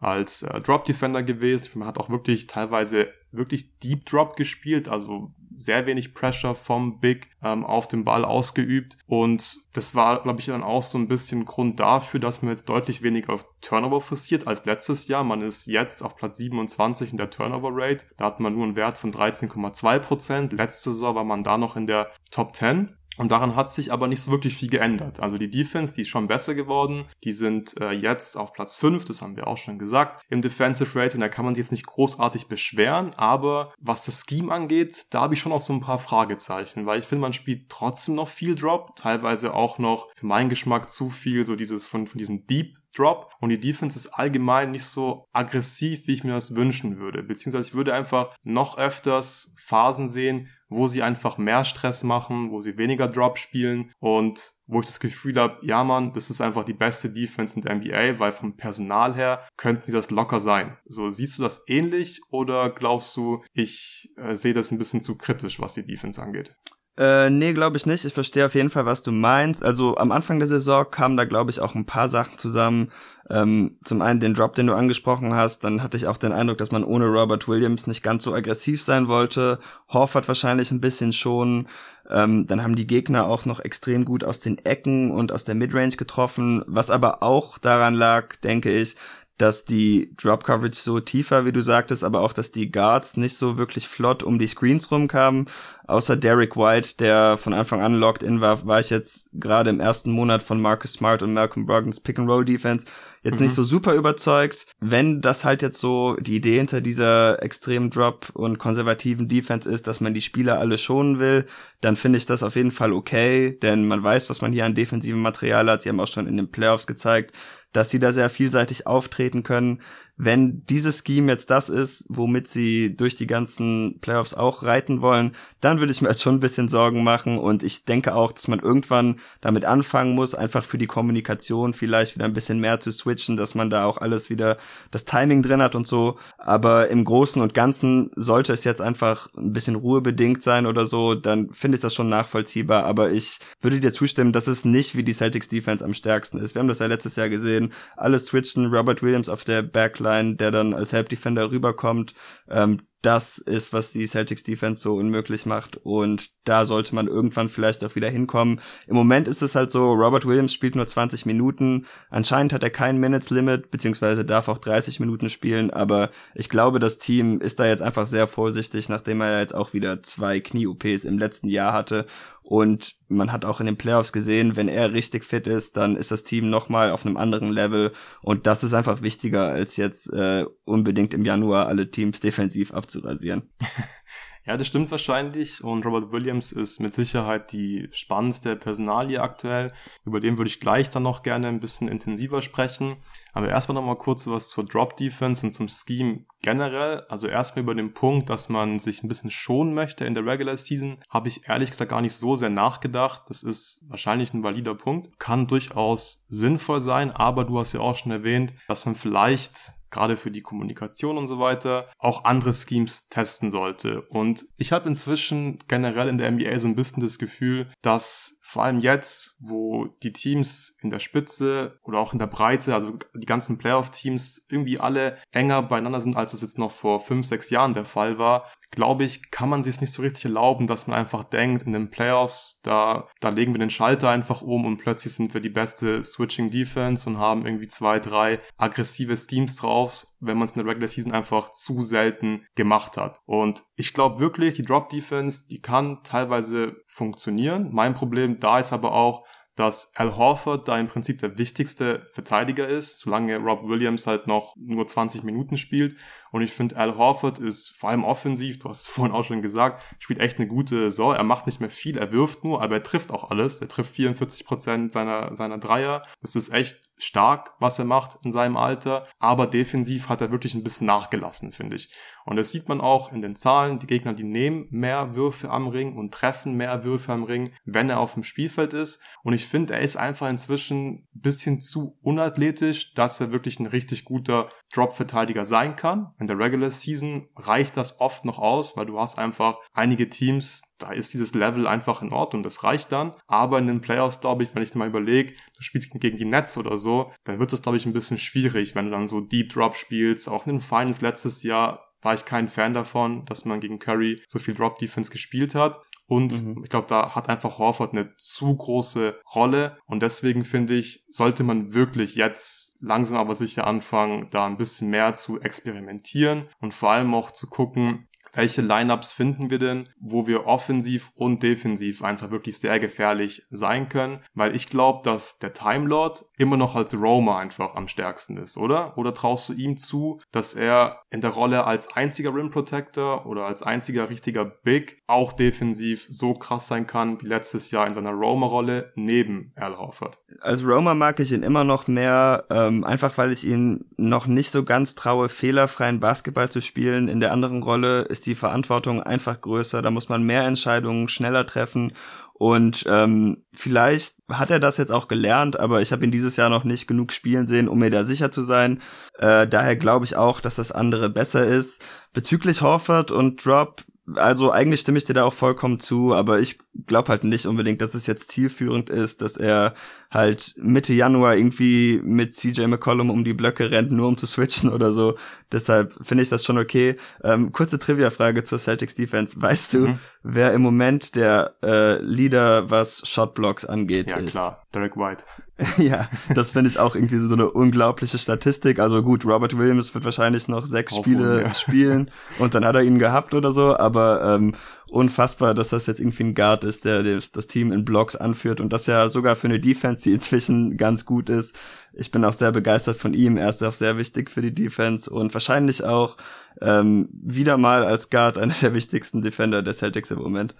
als äh, Drop Defender gewesen. Man hat auch wirklich teilweise wirklich Deep Drop gespielt, also sehr wenig Pressure vom Big ähm, auf dem Ball ausgeübt. Und das war, glaube ich, dann auch so ein bisschen Grund dafür, dass man jetzt deutlich weniger auf Turnover forciert als letztes Jahr. Man ist jetzt auf Platz 27 in der Turnover Rate. Da hat man nur einen Wert von 13,2 Prozent. Letzte Saison war man da noch in der Top 10. Und daran hat sich aber nicht so wirklich viel geändert. Also die Defense, die ist schon besser geworden. Die sind äh, jetzt auf Platz 5, das haben wir auch schon gesagt, im Defensive Rating. Da kann man sich jetzt nicht großartig beschweren. Aber was das Scheme angeht, da habe ich schon auch so ein paar Fragezeichen, weil ich finde, man spielt trotzdem noch viel Drop, teilweise auch noch für meinen Geschmack zu viel so dieses von, von diesem Deep Drop und die Defense ist allgemein nicht so aggressiv, wie ich mir das wünschen würde. Beziehungsweise ich würde einfach noch öfters Phasen sehen, wo sie einfach mehr Stress machen, wo sie weniger Drop spielen und wo ich das Gefühl habe, ja man, das ist einfach die beste Defense in der NBA, weil vom Personal her könnten sie das locker sein. So, siehst du das ähnlich oder glaubst du, ich äh, sehe das ein bisschen zu kritisch, was die Defense angeht? Äh, nee, glaube ich nicht. Ich verstehe auf jeden Fall, was du meinst. Also am Anfang der Saison kamen da, glaube ich, auch ein paar Sachen zusammen. Ähm, zum einen den Drop, den du angesprochen hast. Dann hatte ich auch den Eindruck, dass man ohne Robert Williams nicht ganz so aggressiv sein wollte. Horford wahrscheinlich ein bisschen schon. Ähm, dann haben die Gegner auch noch extrem gut aus den Ecken und aus der Midrange getroffen, was aber auch daran lag, denke ich, dass die Drop Coverage so tiefer, wie du sagtest, aber auch, dass die Guards nicht so wirklich flott um die Screens rumkamen. Außer Derek White, der von Anfang an locked in war, war ich jetzt gerade im ersten Monat von Marcus Smart und Malcolm Brogdons Pick and Roll Defense jetzt mhm. nicht so super überzeugt. Wenn das halt jetzt so die Idee hinter dieser extremen Drop und konservativen Defense ist, dass man die Spieler alle schonen will, dann finde ich das auf jeden Fall okay, denn man weiß, was man hier an defensivem Material hat. Sie haben auch schon in den Playoffs gezeigt, dass sie da sehr vielseitig auftreten können wenn dieses Scheme jetzt das ist, womit sie durch die ganzen Playoffs auch reiten wollen, dann würde ich mir jetzt schon ein bisschen Sorgen machen und ich denke auch, dass man irgendwann damit anfangen muss, einfach für die Kommunikation vielleicht wieder ein bisschen mehr zu switchen, dass man da auch alles wieder das Timing drin hat und so. Aber im Großen und Ganzen sollte es jetzt einfach ein bisschen ruhebedingt sein oder so, dann finde ich das schon nachvollziehbar. Aber ich würde dir zustimmen, dass es nicht wie die Celtics Defense am stärksten ist. Wir haben das ja letztes Jahr gesehen. Alles switchen, Robert Williams auf der Backline Backline, der dann als Help Defender rüberkommt. Ähm, das ist, was die Celtics Defense so unmöglich macht. Und da sollte man irgendwann vielleicht auch wieder hinkommen. Im Moment ist es halt so, Robert Williams spielt nur 20 Minuten. Anscheinend hat er kein Minutes Limit, beziehungsweise darf auch 30 Minuten spielen. Aber ich glaube, das Team ist da jetzt einfach sehr vorsichtig, nachdem er jetzt auch wieder zwei Knie-OPs im letzten Jahr hatte. Und man hat auch in den Playoffs gesehen, wenn er richtig fit ist, dann ist das Team nochmal auf einem anderen Level. Und das ist einfach wichtiger, als jetzt äh, unbedingt im Januar alle Teams defensiv abzurasieren. Ja, das stimmt wahrscheinlich. Und Robert Williams ist mit Sicherheit die spannendste Personalie aktuell. Über den würde ich gleich dann noch gerne ein bisschen intensiver sprechen. Aber erstmal noch mal kurz was zur Drop Defense und zum Scheme generell. Also erstmal über den Punkt, dass man sich ein bisschen schonen möchte in der Regular Season, habe ich ehrlich gesagt gar nicht so sehr nachgedacht. Das ist wahrscheinlich ein valider Punkt. Kann durchaus sinnvoll sein, aber du hast ja auch schon erwähnt, dass man vielleicht gerade für die Kommunikation und so weiter, auch andere Schemes testen sollte. Und ich habe inzwischen generell in der NBA so ein bisschen das Gefühl, dass vor allem jetzt, wo die Teams in der Spitze oder auch in der Breite, also die ganzen Playoff-Teams irgendwie alle enger beieinander sind, als es jetzt noch vor fünf, sechs Jahren der Fall war, glaube ich, kann man sich es nicht so richtig erlauben, dass man einfach denkt, in den Playoffs, da, da legen wir den Schalter einfach um und plötzlich sind wir die beste Switching Defense und haben irgendwie zwei, drei aggressive Schemes drauf, wenn man es in der Regular Season einfach zu selten gemacht hat. Und ich glaube wirklich, die Drop Defense, die kann teilweise funktionieren. Mein Problem da ist aber auch, dass Al Horford da im Prinzip der wichtigste Verteidiger ist, solange Rob Williams halt noch nur 20 Minuten spielt. Und ich finde, Al Horford ist vor allem offensiv, du hast es vorhin auch schon gesagt, spielt echt eine gute Saison. Er macht nicht mehr viel, er wirft nur, aber er trifft auch alles. Er trifft 44 Prozent seiner, seiner Dreier. Das ist echt stark, was er macht in seinem Alter. Aber defensiv hat er wirklich ein bisschen nachgelassen, finde ich. Und das sieht man auch in den Zahlen. Die Gegner, die nehmen mehr Würfe am Ring und treffen mehr Würfe am Ring, wenn er auf dem Spielfeld ist. Und ich finde, er ist einfach inzwischen ein bisschen zu unathletisch, dass er wirklich ein richtig guter Drop-Verteidiger sein kann. In der Regular Season reicht das oft noch aus, weil du hast einfach einige Teams, da ist dieses Level einfach in Ordnung, das reicht dann. Aber in den Playoffs, glaube ich, wenn ich dir mal überlege, du spielst gegen die Nets oder so, dann wird es, glaube ich, ein bisschen schwierig, wenn du dann so Deep Drop spielst. Auch in den Finals letztes Jahr war ich kein Fan davon, dass man gegen Curry so viel Drop Defense gespielt hat. Und mhm. ich glaube, da hat einfach Horford eine zu große Rolle. Und deswegen finde ich, sollte man wirklich jetzt langsam aber sicher anfangen, da ein bisschen mehr zu experimentieren und vor allem auch zu gucken, welche Lineups finden wir denn, wo wir offensiv und defensiv einfach wirklich sehr gefährlich sein können, weil ich glaube, dass der Time Lord immer noch als Roamer einfach am stärksten ist, oder? Oder traust du ihm zu, dass er in der Rolle als einziger Rim Protector oder als einziger richtiger Big auch defensiv so krass sein kann wie letztes Jahr in seiner Roamer-Rolle neben Al Horford? Als Roamer mag ich ihn immer noch mehr, ähm, einfach weil ich ihn noch nicht so ganz traue, fehlerfreien Basketball zu spielen. In der anderen Rolle ist die Verantwortung einfach größer, da muss man mehr Entscheidungen schneller treffen und ähm, vielleicht hat er das jetzt auch gelernt, aber ich habe ihn dieses Jahr noch nicht genug spielen sehen, um mir da sicher zu sein. Äh, daher glaube ich auch, dass das andere besser ist. Bezüglich Horford und Drop, also eigentlich stimme ich dir da auch vollkommen zu, aber ich glaube halt nicht unbedingt, dass es jetzt zielführend ist, dass er halt Mitte Januar irgendwie mit CJ McCollum um die Blöcke rennt, nur um zu switchen oder so. Deshalb finde ich das schon okay. Ähm, kurze Trivia-Frage zur Celtics Defense. Weißt du, mhm. wer im Moment der äh, Leader, was Shotblocks angeht, ja, ist? Ja, klar. Derek White. ja, das finde ich auch irgendwie so eine unglaubliche Statistik. Also gut, Robert Williams wird wahrscheinlich noch sechs Aufrufen, Spiele spielen und dann hat er ihn gehabt oder so, aber ähm, unfassbar, dass das jetzt irgendwie ein Guard ist, der das, das Team in Blocks anführt und das ja sogar für eine Defense, die inzwischen ganz gut ist. Ich bin auch sehr begeistert von ihm. Er ist auch sehr wichtig für die Defense und wahrscheinlich auch ähm, wieder mal als Guard einer der wichtigsten Defender der Celtics im Moment.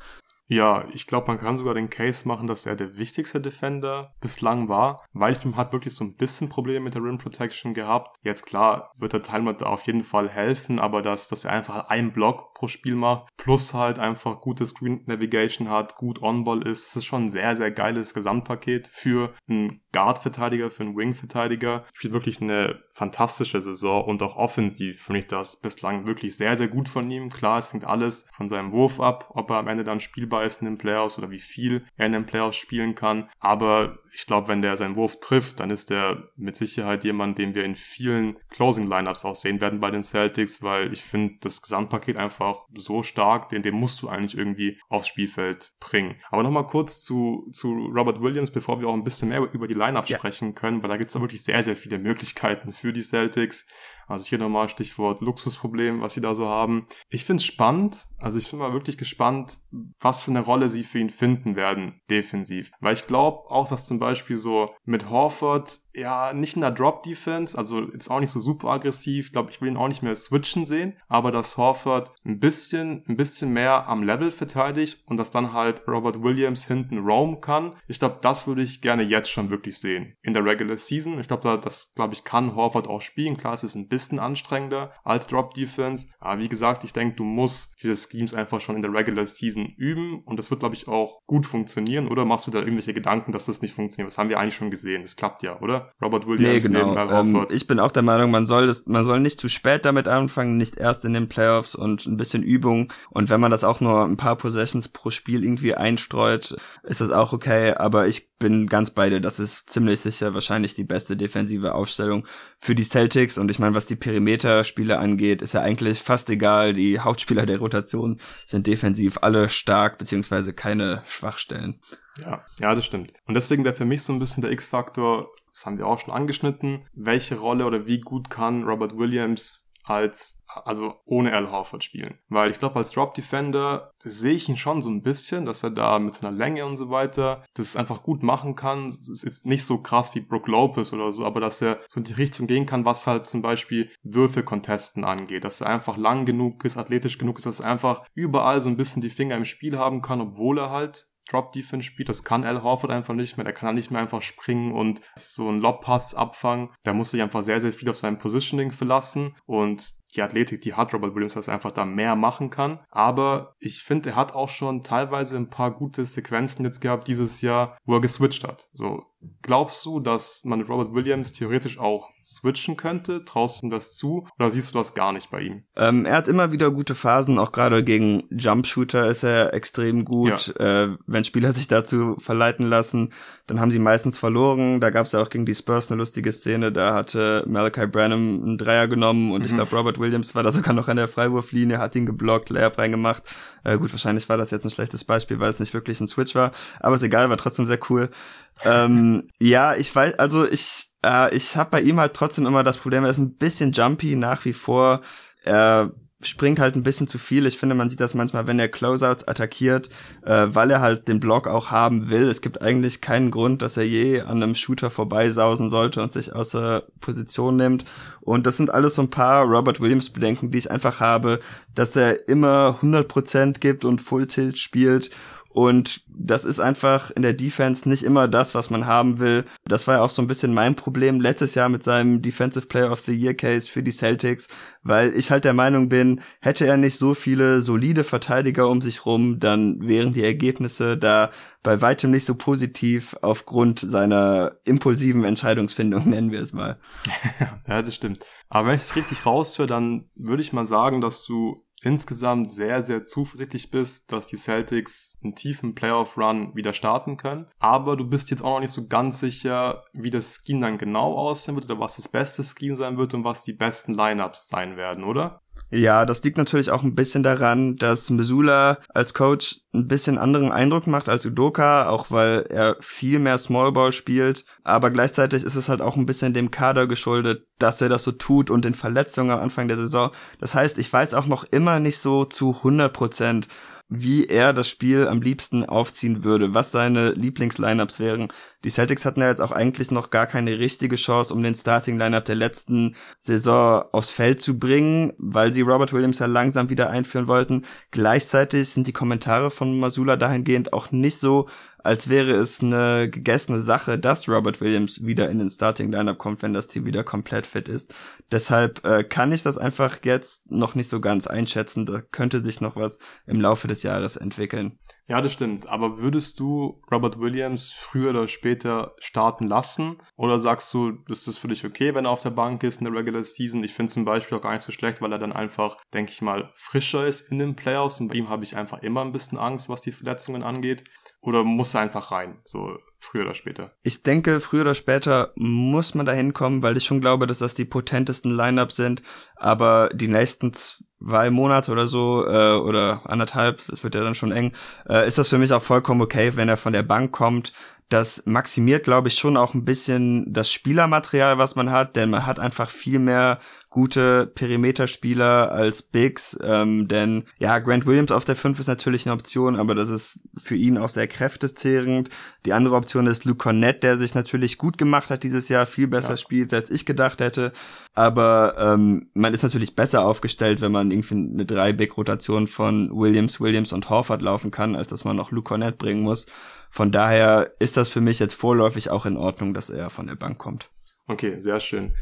Ja, ich glaube, man kann sogar den Case machen, dass er der wichtigste Defender bislang war. Weilfilm hat wirklich so ein bisschen Probleme mit der Rim Protection gehabt. Jetzt klar wird der Teilmann da auf jeden Fall helfen, aber dass, dass er einfach einen Block pro Spiel macht, plus halt einfach gute Screen Navigation hat, gut On-Ball ist, das ist schon ein sehr, sehr geiles Gesamtpaket für einen Guard-Verteidiger, für einen Wing-Verteidiger. Spielt wirklich eine fantastische Saison und auch offensiv finde ich das bislang wirklich sehr, sehr gut von ihm. Klar, es hängt alles von seinem Wurf ab, ob er am Ende dann spielbar ist in den Playoffs oder wie viel er in den Playoffs spielen kann. Aber ich glaube, wenn der seinen Wurf trifft, dann ist er mit Sicherheit jemand, den wir in vielen Closing-Lineups auch sehen werden bei den Celtics, weil ich finde das Gesamtpaket einfach so stark, den, den musst du eigentlich irgendwie aufs Spielfeld bringen. Aber nochmal kurz zu, zu Robert Williams, bevor wir auch ein bisschen mehr über die Lineup ja. sprechen können, weil da gibt es wirklich sehr, sehr viele Möglichkeiten für die Celtics. Also hier nochmal Stichwort Luxusproblem, was sie da so haben. Ich finde es spannend. Also ich bin mal wirklich gespannt, was für eine Rolle sie für ihn finden werden, defensiv. Weil ich glaube auch, dass zum Beispiel so mit Horford, ja, nicht in der Drop-Defense, also jetzt auch nicht so super aggressiv. Ich glaube, ich will ihn auch nicht mehr switchen sehen, aber dass Horford ein bisschen, ein bisschen mehr am Level verteidigt und dass dann halt Robert Williams hinten roam kann. Ich glaube, das würde ich gerne jetzt schon wirklich sehen. In der Regular Season. Ich glaube, das, glaube ich, kann Horford auch spielen. Klar, es ist ein bisschen anstrengender als Drop Defense. Aber wie gesagt, ich denke, du musst diese Schemes einfach schon in der Regular Season üben und das wird, glaube ich, auch gut funktionieren. Oder machst du da irgendwelche Gedanken, dass das nicht funktioniert? Das haben wir eigentlich schon gesehen. Das klappt ja, oder? Robert Williams nee, genau. Ähm, ich bin auch der Meinung, man soll das, man soll nicht zu spät damit anfangen, nicht erst in den Playoffs und ein bisschen Übung. Und wenn man das auch nur ein paar Possessions pro Spiel irgendwie einstreut, ist das auch okay. Aber ich bin ganz bei dir. Das ist ziemlich sicher wahrscheinlich die beste defensive Aufstellung für die Celtics. Und ich meine, was die Perimeter-Spiele angeht, ist ja eigentlich fast egal. Die Hauptspieler der Rotation sind defensiv alle stark, beziehungsweise keine Schwachstellen. Ja, ja, das stimmt. Und deswegen wäre für mich so ein bisschen der X-Faktor, das haben wir auch schon angeschnitten, welche Rolle oder wie gut kann Robert Williams als, also ohne Al Horford spielen. Weil ich glaube, als Drop Defender sehe ich ihn schon so ein bisschen, dass er da mit seiner Länge und so weiter das einfach gut machen kann. Es ist jetzt nicht so krass wie Brook Lopez oder so, aber dass er so in die Richtung gehen kann, was halt zum Beispiel Würfelcontesten angeht. Dass er einfach lang genug ist, athletisch genug ist, dass er einfach überall so ein bisschen die Finger im Spiel haben kann, obwohl er halt Drop Defense spielt. Das kann Al Horford einfach nicht mehr. Der kann nicht mehr einfach springen und so einen Lobpass abfangen. Da muss sich einfach sehr, sehr viel auf sein Positioning verlassen und die Athletik, die hat Robert Williams, dass er einfach da mehr machen kann. Aber ich finde, er hat auch schon teilweise ein paar gute Sequenzen jetzt gehabt dieses Jahr, wo er geswitcht hat. So, glaubst du, dass man mit Robert Williams theoretisch auch switchen könnte? Traust du ihm das zu? Oder siehst du das gar nicht bei ihm? Ähm, er hat immer wieder gute Phasen, auch gerade gegen Jumpshooter ist er extrem gut. Ja. Äh, wenn Spieler sich dazu verleiten lassen, dann haben sie meistens verloren. Da gab es ja auch gegen die Spurs eine lustige Szene, da hatte Malachi Branham einen Dreier genommen und mhm. ich glaube Robert Williams war da sogar noch an der Freiwurflinie, hat ihn geblockt, Layup reingemacht. Äh, gut, wahrscheinlich war das jetzt ein schlechtes Beispiel, weil es nicht wirklich ein Switch war, aber ist egal, war trotzdem sehr cool. Ähm, ja, ich weiß, also ich äh, ich habe bei ihm halt trotzdem immer das Problem, er ist ein bisschen jumpy nach wie vor. Er springt halt ein bisschen zu viel. Ich finde, man sieht das manchmal, wenn er Closeouts attackiert, äh, weil er halt den Block auch haben will. Es gibt eigentlich keinen Grund, dass er je an einem Shooter vorbeisausen sollte und sich außer Position nimmt. Und das sind alles so ein paar Robert Williams Bedenken, die ich einfach habe, dass er immer 100% gibt und Full Tilt spielt und das ist einfach in der Defense nicht immer das, was man haben will. Das war ja auch so ein bisschen mein Problem letztes Jahr mit seinem Defensive Player of the Year Case für die Celtics, weil ich halt der Meinung bin, hätte er nicht so viele solide Verteidiger um sich rum, dann wären die Ergebnisse da bei weitem nicht so positiv aufgrund seiner impulsiven Entscheidungsfindung, nennen wir es mal. ja, das stimmt. Aber wenn ich es richtig raushöre, dann würde ich mal sagen, dass du insgesamt sehr, sehr zuversichtlich bist, dass die Celtics einen tiefen Playoff-Run wieder starten können. Aber du bist jetzt auch noch nicht so ganz sicher, wie das Scheme dann genau aussehen wird oder was das beste Scheme sein wird und was die besten Lineups sein werden, oder? Ja, das liegt natürlich auch ein bisschen daran, dass Missoula als Coach ein bisschen anderen Eindruck macht als Udoka, auch weil er viel mehr Smallball spielt. Aber gleichzeitig ist es halt auch ein bisschen dem Kader geschuldet, dass er das so tut und den Verletzungen am Anfang der Saison. Das heißt, ich weiß auch noch immer nicht so zu 100 Prozent, wie er das Spiel am liebsten aufziehen würde, was seine Lieblingslineups wären. Die Celtics hatten ja jetzt auch eigentlich noch gar keine richtige Chance, um den Starting Lineup der letzten Saison aufs Feld zu bringen, weil sie Robert Williams ja langsam wieder einführen wollten. Gleichzeitig sind die Kommentare von Masula dahingehend auch nicht so, als wäre es eine gegessene Sache, dass Robert Williams wieder in den Starting Lineup kommt, wenn das Team wieder komplett fit ist. Deshalb äh, kann ich das einfach jetzt noch nicht so ganz einschätzen. Da könnte sich noch was im Laufe des Jahres entwickeln. Ja, das stimmt. Aber würdest du Robert Williams früher oder später starten lassen? Oder sagst du, ist das für dich okay, wenn er auf der Bank ist in der Regular Season? Ich finde zum Beispiel auch gar nicht so schlecht, weil er dann einfach, denke ich mal, frischer ist in den Playoffs. Und bei ihm habe ich einfach immer ein bisschen Angst, was die Verletzungen angeht. Oder muss er einfach rein, so früher oder später? Ich denke, früher oder später muss man da hinkommen, weil ich schon glaube, dass das die potentesten Lineups sind. Aber die nächsten zwei Monate oder so äh, oder anderthalb, das wird ja dann schon eng, äh, ist das für mich auch vollkommen okay, wenn er von der Bank kommt. Das maximiert, glaube ich, schon auch ein bisschen das Spielermaterial, was man hat, denn man hat einfach viel mehr gute Perimeterspieler als Bigs, ähm, denn ja, Grant Williams auf der 5 ist natürlich eine Option, aber das ist für ihn auch sehr kräftezehrend. Die andere Option ist Luke Cornett, der sich natürlich gut gemacht hat dieses Jahr, viel besser ja. spielt, als ich gedacht hätte, aber ähm, man ist natürlich besser aufgestellt, wenn man irgendwie eine drei-Big-Rotation von Williams, Williams und Horford laufen kann, als dass man noch Luke Cornett bringen muss. Von daher ist das für mich jetzt vorläufig auch in Ordnung, dass er von der Bank kommt. Okay, sehr schön.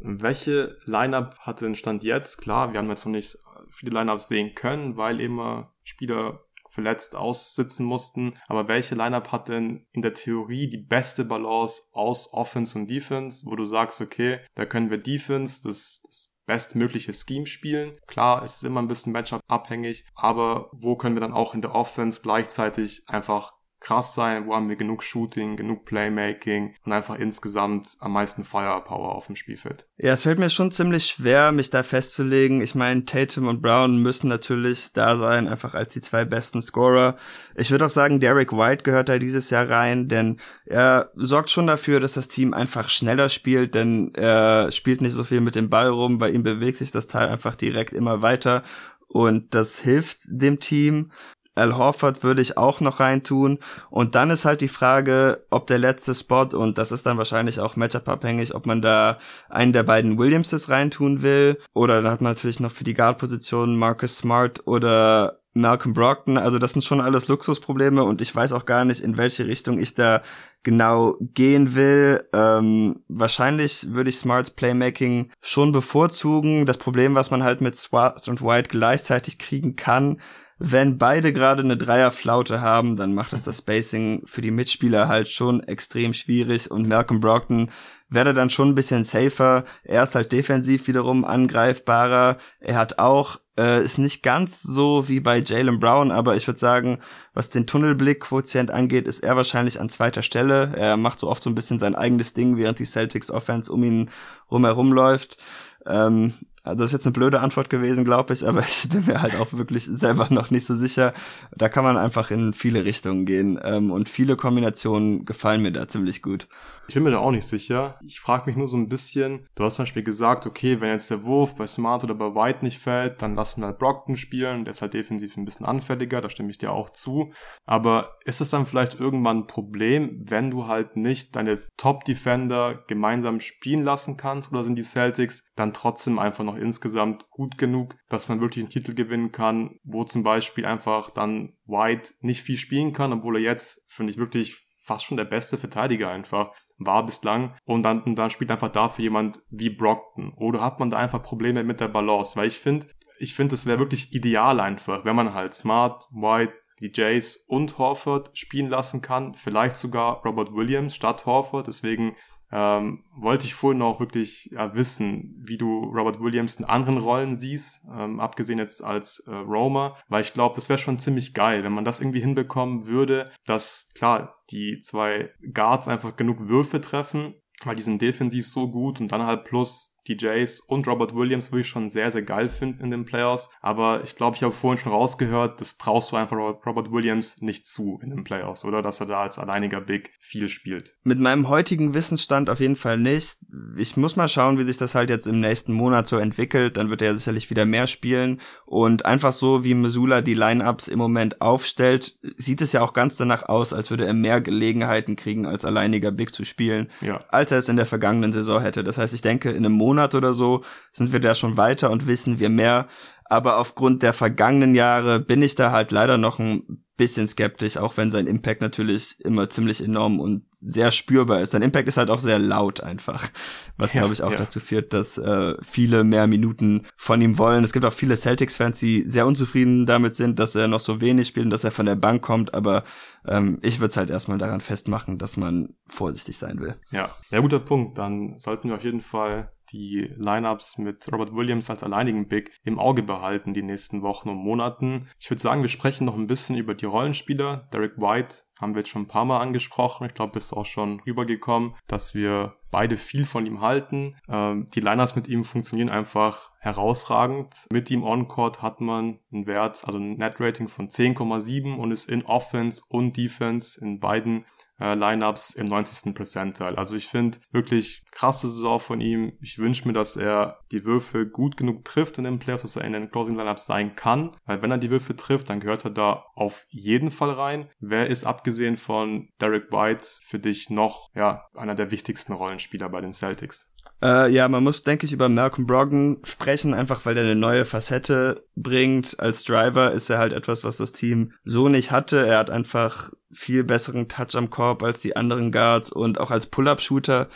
Welche Lineup hatte den Stand jetzt? Klar, wir haben jetzt noch nicht viele Lineups sehen können, weil immer Spieler verletzt aussitzen mussten. Aber welche Lineup hat denn in der Theorie die beste Balance aus Offense und Defense, wo du sagst, okay, da können wir Defense, das, das bestmögliche Scheme spielen. Klar, es ist immer ein bisschen Matchup abhängig, aber wo können wir dann auch in der Offense gleichzeitig einfach krass sein, wo haben wir genug Shooting, genug Playmaking und einfach insgesamt am meisten Firepower auf dem Spielfeld. Ja, es fällt mir schon ziemlich schwer, mich da festzulegen. Ich meine, Tatum und Brown müssen natürlich da sein, einfach als die zwei besten Scorer. Ich würde auch sagen, Derek White gehört da dieses Jahr rein, denn er sorgt schon dafür, dass das Team einfach schneller spielt, denn er spielt nicht so viel mit dem Ball rum, bei ihm bewegt sich das Teil einfach direkt immer weiter und das hilft dem Team. Al Horford würde ich auch noch reintun. Und dann ist halt die Frage, ob der letzte Spot, und das ist dann wahrscheinlich auch Matchup-abhängig, ob man da einen der beiden Williamses reintun will. Oder dann hat man natürlich noch für die Guard-Position Marcus Smart oder Malcolm Brockton. Also das sind schon alles Luxusprobleme und ich weiß auch gar nicht, in welche Richtung ich da genau gehen will. Ähm, wahrscheinlich würde ich Smarts Playmaking schon bevorzugen. Das Problem, was man halt mit Swart und White gleichzeitig kriegen kann, wenn beide gerade eine Dreierflaute haben, dann macht es das Spacing für die Mitspieler halt schon extrem schwierig und Malcolm Brockton wäre dann schon ein bisschen safer. Er ist halt defensiv wiederum angreifbarer. Er hat auch äh, ist nicht ganz so wie bei Jalen Brown, aber ich würde sagen, was den Tunnelblick-Quotient angeht, ist er wahrscheinlich an zweiter Stelle. Er macht so oft so ein bisschen sein eigenes Ding, während die Celtics Offense um ihn rumherum läuft. Ähm, Also das ist jetzt eine blöde Antwort gewesen, glaube ich, aber ich bin mir halt auch wirklich selber noch nicht so sicher. Da kann man einfach in viele Richtungen gehen ähm, und viele Kombinationen gefallen mir da ziemlich gut. Ich bin mir da auch nicht sicher. Ich frage mich nur so ein bisschen, du hast zum Beispiel gesagt, okay, wenn jetzt der Wurf bei Smart oder bei White nicht fällt, dann lassen wir halt Brockton spielen. Der ist halt defensiv ein bisschen anfälliger, da stimme ich dir auch zu. Aber ist es dann vielleicht irgendwann ein Problem, wenn du halt nicht deine Top-Defender gemeinsam spielen lassen kannst? Oder sind die Celtics dann trotzdem einfach noch insgesamt gut genug, dass man wirklich einen Titel gewinnen kann, wo zum Beispiel einfach dann White nicht viel spielen kann, obwohl er jetzt, finde ich, wirklich fast schon der beste Verteidiger einfach war bislang und dann, und dann spielt einfach dafür jemand wie Brockton. Oder hat man da einfach Probleme mit der Balance? Weil ich finde, ich finde, es wäre wirklich ideal einfach, wenn man halt Smart, White, die Jays und Horford spielen lassen kann. Vielleicht sogar Robert Williams statt Horford. Deswegen ähm, wollte ich vorhin auch wirklich ja, wissen, wie du Robert Williams in anderen Rollen siehst, ähm, abgesehen jetzt als äh, Roma, weil ich glaube, das wäre schon ziemlich geil, wenn man das irgendwie hinbekommen würde, dass klar die zwei Guards einfach genug Würfe treffen, weil die sind defensiv so gut und dann halt plus DJs und Robert Williams würde ich schon sehr, sehr geil finden in den Playoffs. Aber ich glaube, ich habe vorhin schon rausgehört, das traust du einfach Robert Williams nicht zu in den Playoffs, oder? Dass er da als alleiniger Big viel spielt. Mit meinem heutigen Wissensstand auf jeden Fall nicht. Ich muss mal schauen, wie sich das halt jetzt im nächsten Monat so entwickelt. Dann wird er sicherlich wieder mehr spielen. Und einfach so, wie Missoula die Lineups im Moment aufstellt, sieht es ja auch ganz danach aus, als würde er mehr Gelegenheiten kriegen, als alleiniger Big zu spielen, ja. als er es in der vergangenen Saison hätte. Das heißt, ich denke, in einem Monat Monat oder so sind wir da schon weiter und wissen wir mehr. Aber aufgrund der vergangenen Jahre bin ich da halt leider noch ein bisschen skeptisch, auch wenn sein Impact natürlich immer ziemlich enorm und sehr spürbar ist. Sein Impact ist halt auch sehr laut einfach, was ja, glaube ich auch ja. dazu führt, dass äh, viele mehr Minuten von ihm wollen. Es gibt auch viele Celtics-Fans, die sehr unzufrieden damit sind, dass er noch so wenig spielt und dass er von der Bank kommt, aber ähm, ich würde es halt erstmal daran festmachen, dass man vorsichtig sein will. Ja, ja, guter Punkt. Dann sollten wir auf jeden Fall die Lineups mit Robert Williams als alleinigen Big im Auge behalten die nächsten Wochen und Monaten. Ich würde sagen, wir sprechen noch ein bisschen über die Rollenspieler. Derek White haben wir jetzt schon ein paar Mal angesprochen. Ich glaube, ist auch schon rübergekommen, dass wir beide viel von ihm halten. Ähm, die Lineups mit ihm funktionieren einfach herausragend. Mit ihm on-court hat man einen Wert, also ein Net-Rating von 10,7 und ist in Offense und Defense in beiden äh, Lineups im 90. Percentile. Also ich finde wirklich krasse Saison von ihm. Ich wünsche mir, dass er die Würfe gut genug trifft in den Playoffs, dass er in den Closing Lineups sein kann. Weil wenn er die Würfe trifft, dann gehört er da auf jeden Fall rein. Wer ist abgesehen von Derek White für dich noch ja einer der wichtigsten Rollenspieler bei den Celtics? Äh, ja, man muss, denke ich, über Malcolm Brogdon sprechen, einfach weil er eine neue Facette bringt. Als Driver ist er halt etwas, was das Team so nicht hatte. Er hat einfach viel besseren Touch am Korb als die anderen Guards und auch als Pull-Up-Shooter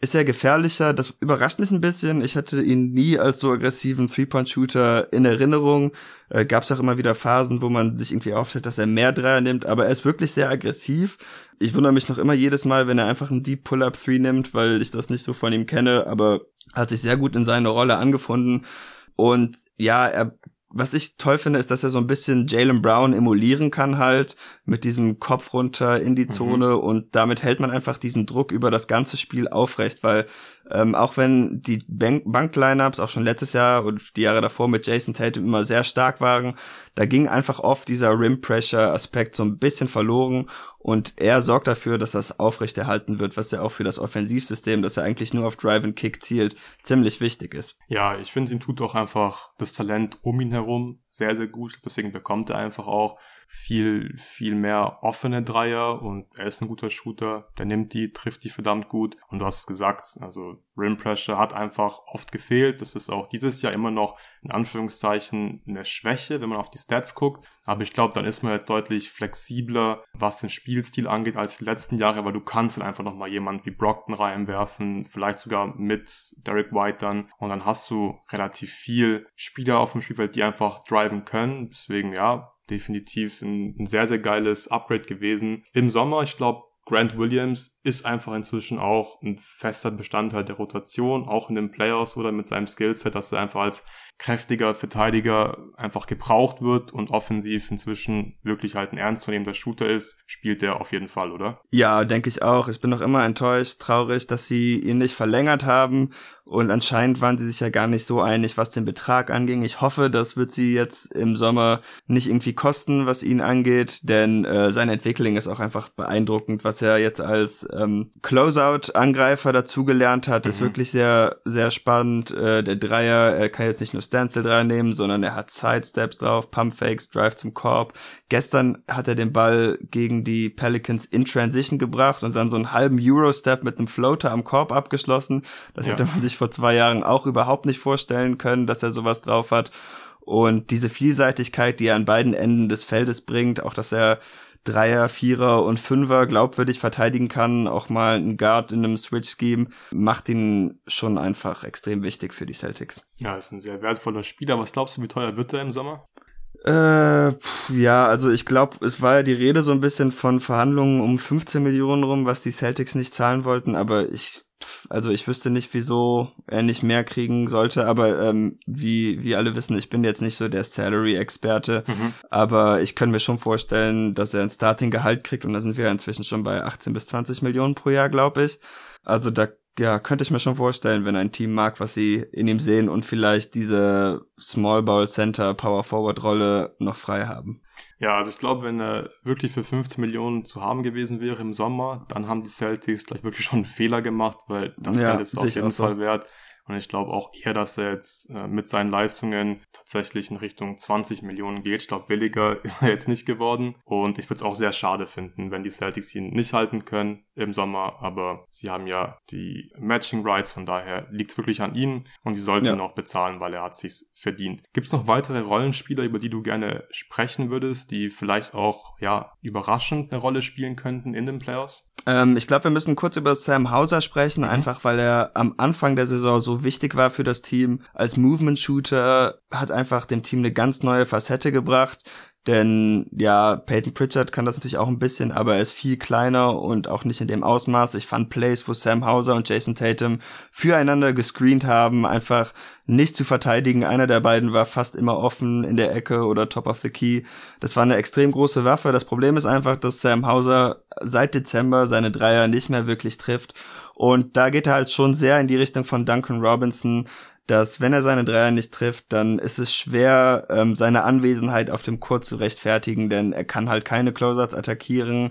ist er gefährlicher. Das überrascht mich ein bisschen. Ich hatte ihn nie als so aggressiven Three-Point-Shooter in Erinnerung. Äh, Gab es auch immer wieder Phasen, wo man sich irgendwie auffällt, dass er mehr Dreier nimmt, aber er ist wirklich sehr aggressiv. Ich wundere mich noch immer jedes Mal, wenn er einfach einen Deep Pull-Up Three nimmt, weil ich das nicht so von ihm kenne, aber hat sich sehr gut in seine Rolle angefunden. Und ja, er was ich toll finde, ist, dass er so ein bisschen Jalen Brown emulieren kann halt mit diesem Kopf runter in die mhm. Zone mhm. und damit hält man einfach diesen Druck über das ganze Spiel aufrecht, weil ähm, auch wenn die Bank, Bank Lineups auch schon letztes Jahr und die Jahre davor mit Jason Tatum immer sehr stark waren, da ging einfach oft dieser Rim Pressure Aspekt so ein bisschen verloren und er sorgt dafür, dass das aufrechterhalten wird, was ja auch für das Offensivsystem, das er eigentlich nur auf Drive and Kick zielt, ziemlich wichtig ist. Ja, ich finde, ihm tut auch einfach das Talent um ihn herum sehr, sehr gut. Deswegen bekommt er einfach auch viel, viel mehr offene Dreier und er ist ein guter Shooter, der nimmt die, trifft die verdammt gut und du hast es gesagt, also Rim Pressure hat einfach oft gefehlt, das ist auch dieses Jahr immer noch in Anführungszeichen eine Schwäche, wenn man auf die Stats guckt, aber ich glaube, dann ist man jetzt deutlich flexibler, was den Spielstil angeht, als die letzten Jahre, weil du kannst dann einfach nochmal jemand wie Brockton reinwerfen, vielleicht sogar mit Derek White dann und dann hast du relativ viel Spieler auf dem Spielfeld, die einfach driven können, deswegen ja, definitiv ein, ein sehr, sehr geiles Upgrade gewesen. Im Sommer, ich glaube, Grant Williams ist einfach inzwischen auch ein fester Bestandteil der Rotation, auch in den Playoffs oder mit seinem Skillset, dass er einfach als kräftiger Verteidiger einfach gebraucht wird und offensiv inzwischen wirklich halt ein ernstzunehmender Shooter ist, spielt er auf jeden Fall, oder? Ja, denke ich auch. Ich bin noch immer enttäuscht, traurig, dass sie ihn nicht verlängert haben und anscheinend waren sie sich ja gar nicht so einig, was den Betrag anging. Ich hoffe, das wird sie jetzt im Sommer nicht irgendwie kosten, was ihn angeht, denn äh, seine Entwicklung ist auch einfach beeindruckend, was er jetzt als ähm, Closeout-Angreifer dazugelernt hat. Mhm. Ist wirklich sehr, sehr spannend. Äh, der Dreier, er kann jetzt nicht nur Standstill-Dreier nehmen, sondern er hat Sidesteps drauf, Pump-Fakes, Drive zum Korb. Gestern hat er den Ball gegen die Pelicans in Transition gebracht und dann so einen halben Euro-Step mit einem Floater am Korb abgeschlossen. Das ja. hätte man sich vor zwei Jahren auch überhaupt nicht vorstellen können, dass er sowas drauf hat. Und diese Vielseitigkeit, die er an beiden Enden des Feldes bringt, auch dass er Dreier, Vierer und Fünfer glaubwürdig verteidigen kann, auch mal einen Guard in einem Switch-Scheme, macht ihn schon einfach extrem wichtig für die Celtics. Ja, ist ein sehr wertvoller Spieler. Was glaubst du, wie teuer wird er im Sommer? Äh, pff, ja, also ich glaube, es war ja die Rede so ein bisschen von Verhandlungen um 15 Millionen rum, was die Celtics nicht zahlen wollten, aber ich also ich wüsste nicht, wieso er nicht mehr kriegen sollte, aber ähm, wie, wie alle wissen, ich bin jetzt nicht so der Salary-Experte, mhm. aber ich kann mir schon vorstellen, dass er ein Starting-Gehalt kriegt und da sind wir inzwischen schon bei 18 bis 20 Millionen pro Jahr, glaube ich. Also da ja, könnte ich mir schon vorstellen, wenn ein Team mag, was sie in ihm sehen und vielleicht diese Small Ball Center Power Forward Rolle noch frei haben. Ja, also ich glaube, wenn er wirklich für 15 Millionen zu haben gewesen wäre im Sommer, dann haben die Celtics gleich wirklich schon einen Fehler gemacht, weil das ja, Geld ist auf jeden Fall so. wert. Und ich glaube auch eher, dass er jetzt äh, mit seinen Leistungen tatsächlich in Richtung 20 Millionen geht. Ich glaube, billiger ist er jetzt nicht geworden. Und ich würde es auch sehr schade finden, wenn die Celtics ihn nicht halten können im Sommer. Aber sie haben ja die Matching Rights, von daher liegt es wirklich an ihnen. Und sie sollten ja. ihn auch bezahlen, weil er hat sich's verdient. Gibt es noch weitere Rollenspieler, über die du gerne sprechen würdest, die vielleicht auch ja überraschend eine Rolle spielen könnten in den Playoffs? Ähm, ich glaube, wir müssen kurz über Sam Hauser sprechen, mhm. einfach weil er am Anfang der Saison so wichtig war für das Team. Als Movement-Shooter hat einfach dem Team eine ganz neue Facette gebracht. Denn ja, Peyton Pritchard kann das natürlich auch ein bisschen, aber er ist viel kleiner und auch nicht in dem Ausmaß. Ich fand Plays, wo Sam Hauser und Jason Tatum füreinander gescreent haben, einfach nicht zu verteidigen. Einer der beiden war fast immer offen in der Ecke oder top of the key. Das war eine extrem große Waffe. Das Problem ist einfach, dass Sam Hauser seit Dezember seine Dreier nicht mehr wirklich trifft. Und da geht er halt schon sehr in die Richtung von Duncan Robinson, dass wenn er seine Dreier nicht trifft, dann ist es schwer, ähm, seine Anwesenheit auf dem Court zu rechtfertigen, denn er kann halt keine Closers attackieren.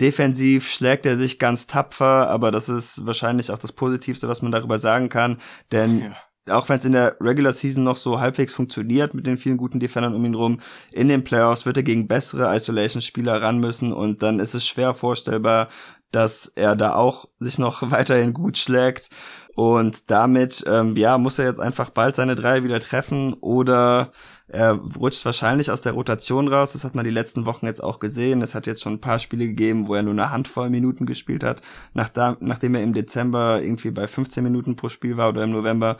Defensiv schlägt er sich ganz tapfer, aber das ist wahrscheinlich auch das Positivste, was man darüber sagen kann, denn ja auch wenn es in der Regular Season noch so halbwegs funktioniert mit den vielen guten Defendern um ihn rum, in den Playoffs wird er gegen bessere Isolation-Spieler ran müssen und dann ist es schwer vorstellbar, dass er da auch sich noch weiterhin gut schlägt. Und damit, ähm, ja, muss er jetzt einfach bald seine drei wieder treffen oder er rutscht wahrscheinlich aus der Rotation raus. Das hat man die letzten Wochen jetzt auch gesehen. Es hat jetzt schon ein paar Spiele gegeben, wo er nur eine Handvoll Minuten gespielt hat, nachdem er im Dezember irgendwie bei 15 Minuten pro Spiel war oder im November.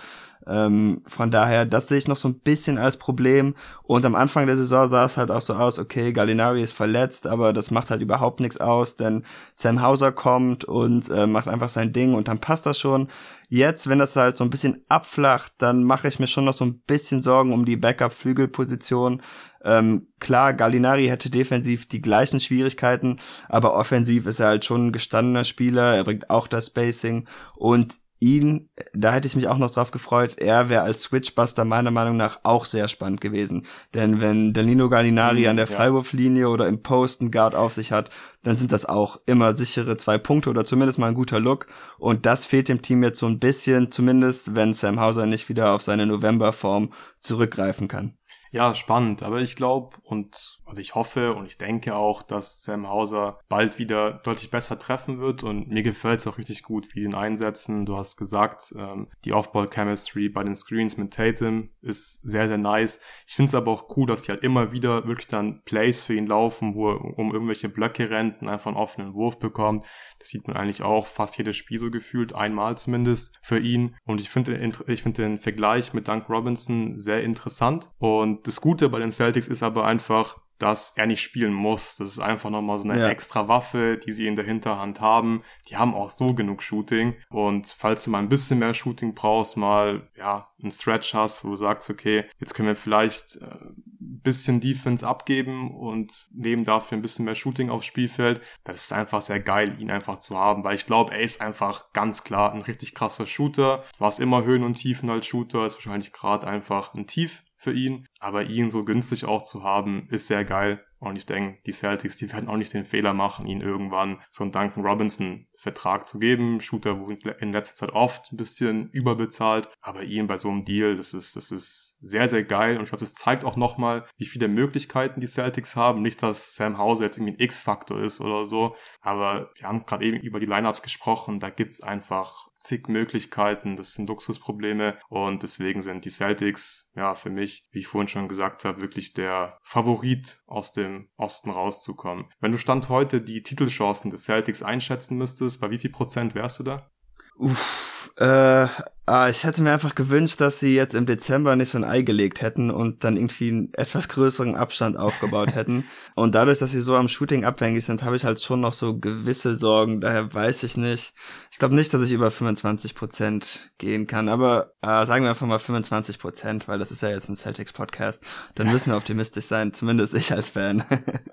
Ähm, von daher, das sehe ich noch so ein bisschen als Problem. Und am Anfang der Saison sah es halt auch so aus, okay, Gallinari ist verletzt, aber das macht halt überhaupt nichts aus, denn Sam Hauser kommt und äh, macht einfach sein Ding und dann passt das schon. Jetzt, wenn das halt so ein bisschen abflacht, dann mache ich mir schon noch so ein bisschen Sorgen um die Backup-Flügelposition. Ähm, klar, Gallinari hätte defensiv die gleichen Schwierigkeiten, aber offensiv ist er halt schon ein gestandener Spieler. Er bringt auch das Spacing und ihn, da hätte ich mich auch noch drauf gefreut, er wäre als Switchbuster meiner Meinung nach auch sehr spannend gewesen. Denn wenn Danilo Gallinari mhm, an der Freiwurflinie oder im Post einen Guard auf sich hat, dann sind das auch immer sichere zwei Punkte oder zumindest mal ein guter Look. Und das fehlt dem Team jetzt so ein bisschen, zumindest wenn Sam Hauser nicht wieder auf seine Novemberform zurückgreifen kann. Ja, spannend. Aber ich glaube und also ich hoffe und ich denke auch, dass Sam Hauser bald wieder deutlich besser treffen wird und mir gefällt es auch richtig gut, wie sie ihn einsetzen. Du hast gesagt, ähm, die Off-Ball-Chemistry bei den Screens mit Tatum ist sehr, sehr nice. Ich finde es aber auch cool, dass die halt immer wieder wirklich dann Plays für ihn laufen, wo er um irgendwelche Blöcke rennt und einfach einen offenen Wurf bekommt. Das sieht man eigentlich auch fast jedes Spiel so gefühlt, einmal zumindest für ihn. Und ich finde ich finde den Vergleich mit Dunk Robinson sehr interessant. Und das Gute bei den Celtics ist aber einfach, dass er nicht spielen muss. Das ist einfach nochmal so eine Ja. extra Waffe, die sie in der Hinterhand haben. Die haben auch so genug Shooting. Und falls du mal ein bisschen mehr Shooting brauchst, mal, ja, einen Stretch hast, wo du sagst, okay, jetzt können wir vielleicht äh, ein bisschen Defense abgeben und nehmen dafür ein bisschen mehr Shooting aufs Spielfeld. Das ist einfach sehr geil, ihn einfach zu haben, weil ich glaube, er ist einfach ganz klar ein richtig krasser Shooter. Du hast immer Höhen und Tiefen als Shooter, ist wahrscheinlich gerade einfach ein Tief für ihn. Aber ihn so günstig auch zu haben, ist sehr geil. Und ich denke, die Celtics, die werden auch nicht den Fehler machen, ihn irgendwann so einen Duncan Robinson Vertrag zu geben. Shooter wurde in letzter Zeit oft ein bisschen überbezahlt, aber ihn bei so einem Deal, das ist, das ist sehr, sehr geil. Und ich glaube, das zeigt auch nochmal, wie viele Möglichkeiten die Celtics haben. Nicht, dass Sam Hauser jetzt irgendwie ein X-Faktor ist oder so, aber wir haben gerade eben über die Lineups gesprochen. Da gibt's einfach zig Möglichkeiten. Das sind Luxusprobleme und deswegen sind die Celtics, ja, für mich, wie ich vorhin schon gesagt habe, wirklich der Favorit aus dem Osten rauszukommen. Wenn du Stand heute die Titelchancen des Celtics einschätzen müsstest, bei wie viel Prozent wärst du da? Uff, äh, ah, ich hätte mir einfach gewünscht, dass sie jetzt im Dezember nicht so ein Ei gelegt hätten und dann irgendwie einen etwas größeren Abstand aufgebaut hätten. Und dadurch, dass sie so am Shooting abhängig sind, habe ich halt schon noch so gewisse Sorgen. Daher weiß ich nicht. Ich glaube nicht, dass ich über 25 Prozent gehen kann, aber äh, sagen wir einfach mal 25 Prozent, weil das ist ja jetzt ein Celtics-Podcast. Dann müssen wir optimistisch sein, zumindest ich als Fan.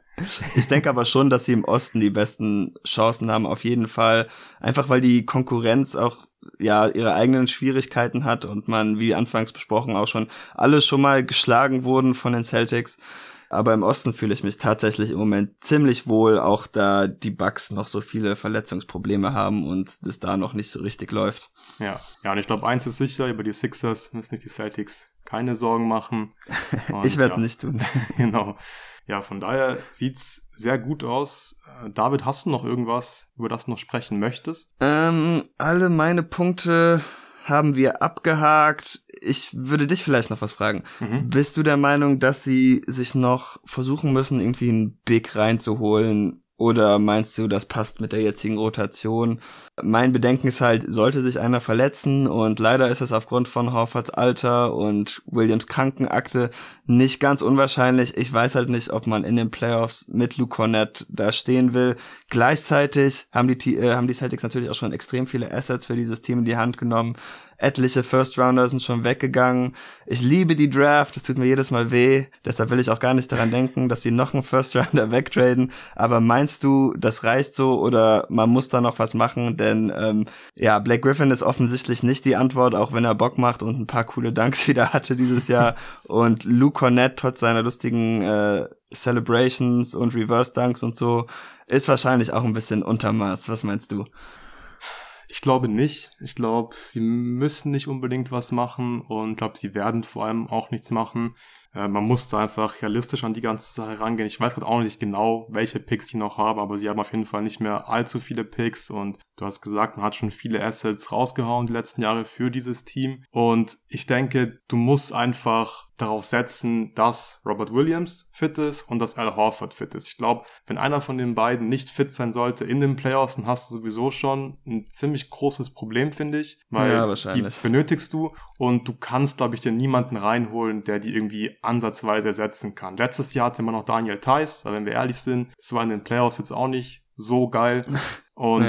ich denke aber schon, dass sie im Osten die besten Chancen haben, auf jeden Fall. Einfach weil die Konkurrenz auch ja ihre eigenen Schwierigkeiten hat und man, wie anfangs besprochen, auch schon alles schon mal geschlagen wurden von den Celtics. Aber im Osten fühle ich mich tatsächlich im Moment ziemlich wohl, auch da die Bucks noch so viele Verletzungsprobleme haben und es da noch nicht so richtig läuft. Ja, ja, und ich glaube, eins ist sicher, über die Sixers müssen nicht die Celtics keine Sorgen machen. Und, ich werde es ja, nicht tun. Genau. Ja, von daher sieht's sehr gut aus. Äh, David, hast du noch irgendwas, über das du noch sprechen möchtest? Ähm, alle meine Punkte haben wir abgehakt. Ich würde dich vielleicht noch was fragen. Mhm. Bist du der Meinung, dass sie sich noch versuchen müssen, irgendwie einen Big reinzuholen? Oder meinst du, das passt mit der jetzigen Rotation? Mein Bedenken ist halt, sollte sich einer verletzen und leider ist es aufgrund von Horfords Alter und Williams Krankenakte nicht ganz unwahrscheinlich. Ich weiß halt nicht, ob man in den Playoffs mit Luke Cornett da stehen will. Gleichzeitig haben die, äh, haben die Celtics natürlich auch schon extrem viele Assets für dieses Team in die Hand genommen. Etliche First Rounder sind schon weggegangen. Ich liebe die Draft, das tut mir jedes Mal weh. Deshalb will ich auch gar nicht daran denken, dass sie noch einen First Rounder wegtraden. Aber meinst du, das reicht so oder man muss da noch was machen? Denn ähm, ja, Blake Griffin ist offensichtlich nicht die Antwort, auch wenn er Bock macht und ein paar coole Dunks wieder hatte dieses Jahr. und Luke Cornett trotz seiner lustigen äh, Celebrations und Reverse Dunks und so ist wahrscheinlich auch ein bisschen Untermaß. Was meinst du? Ich glaube nicht. Ich glaube, sie müssen nicht unbedingt was machen und glaube, sie werden vor allem auch nichts machen. Äh, man muss da einfach realistisch an die ganze Sache rangehen. Ich weiß gerade auch nicht genau, welche Picks sie noch haben, aber sie haben auf jeden Fall nicht mehr allzu viele Picks und du hast gesagt, man hat schon viele Assets rausgehauen die letzten Jahre für dieses Team und ich denke, du musst einfach darauf setzen, dass Robert Williams fit ist und dass Al Horford fit ist. Ich glaube, wenn einer von den beiden nicht fit sein sollte in den Playoffs, dann hast du sowieso schon ein ziemlich großes Problem, finde ich, weil Ja, die benötigst du und du kannst, glaube ich, dir niemanden reinholen, der die irgendwie ansatzweise ersetzen kann. Letztes Jahr hatte man noch Daniel Theiss, aber wenn wir ehrlich sind, das war in den Playoffs jetzt auch nicht so geil und.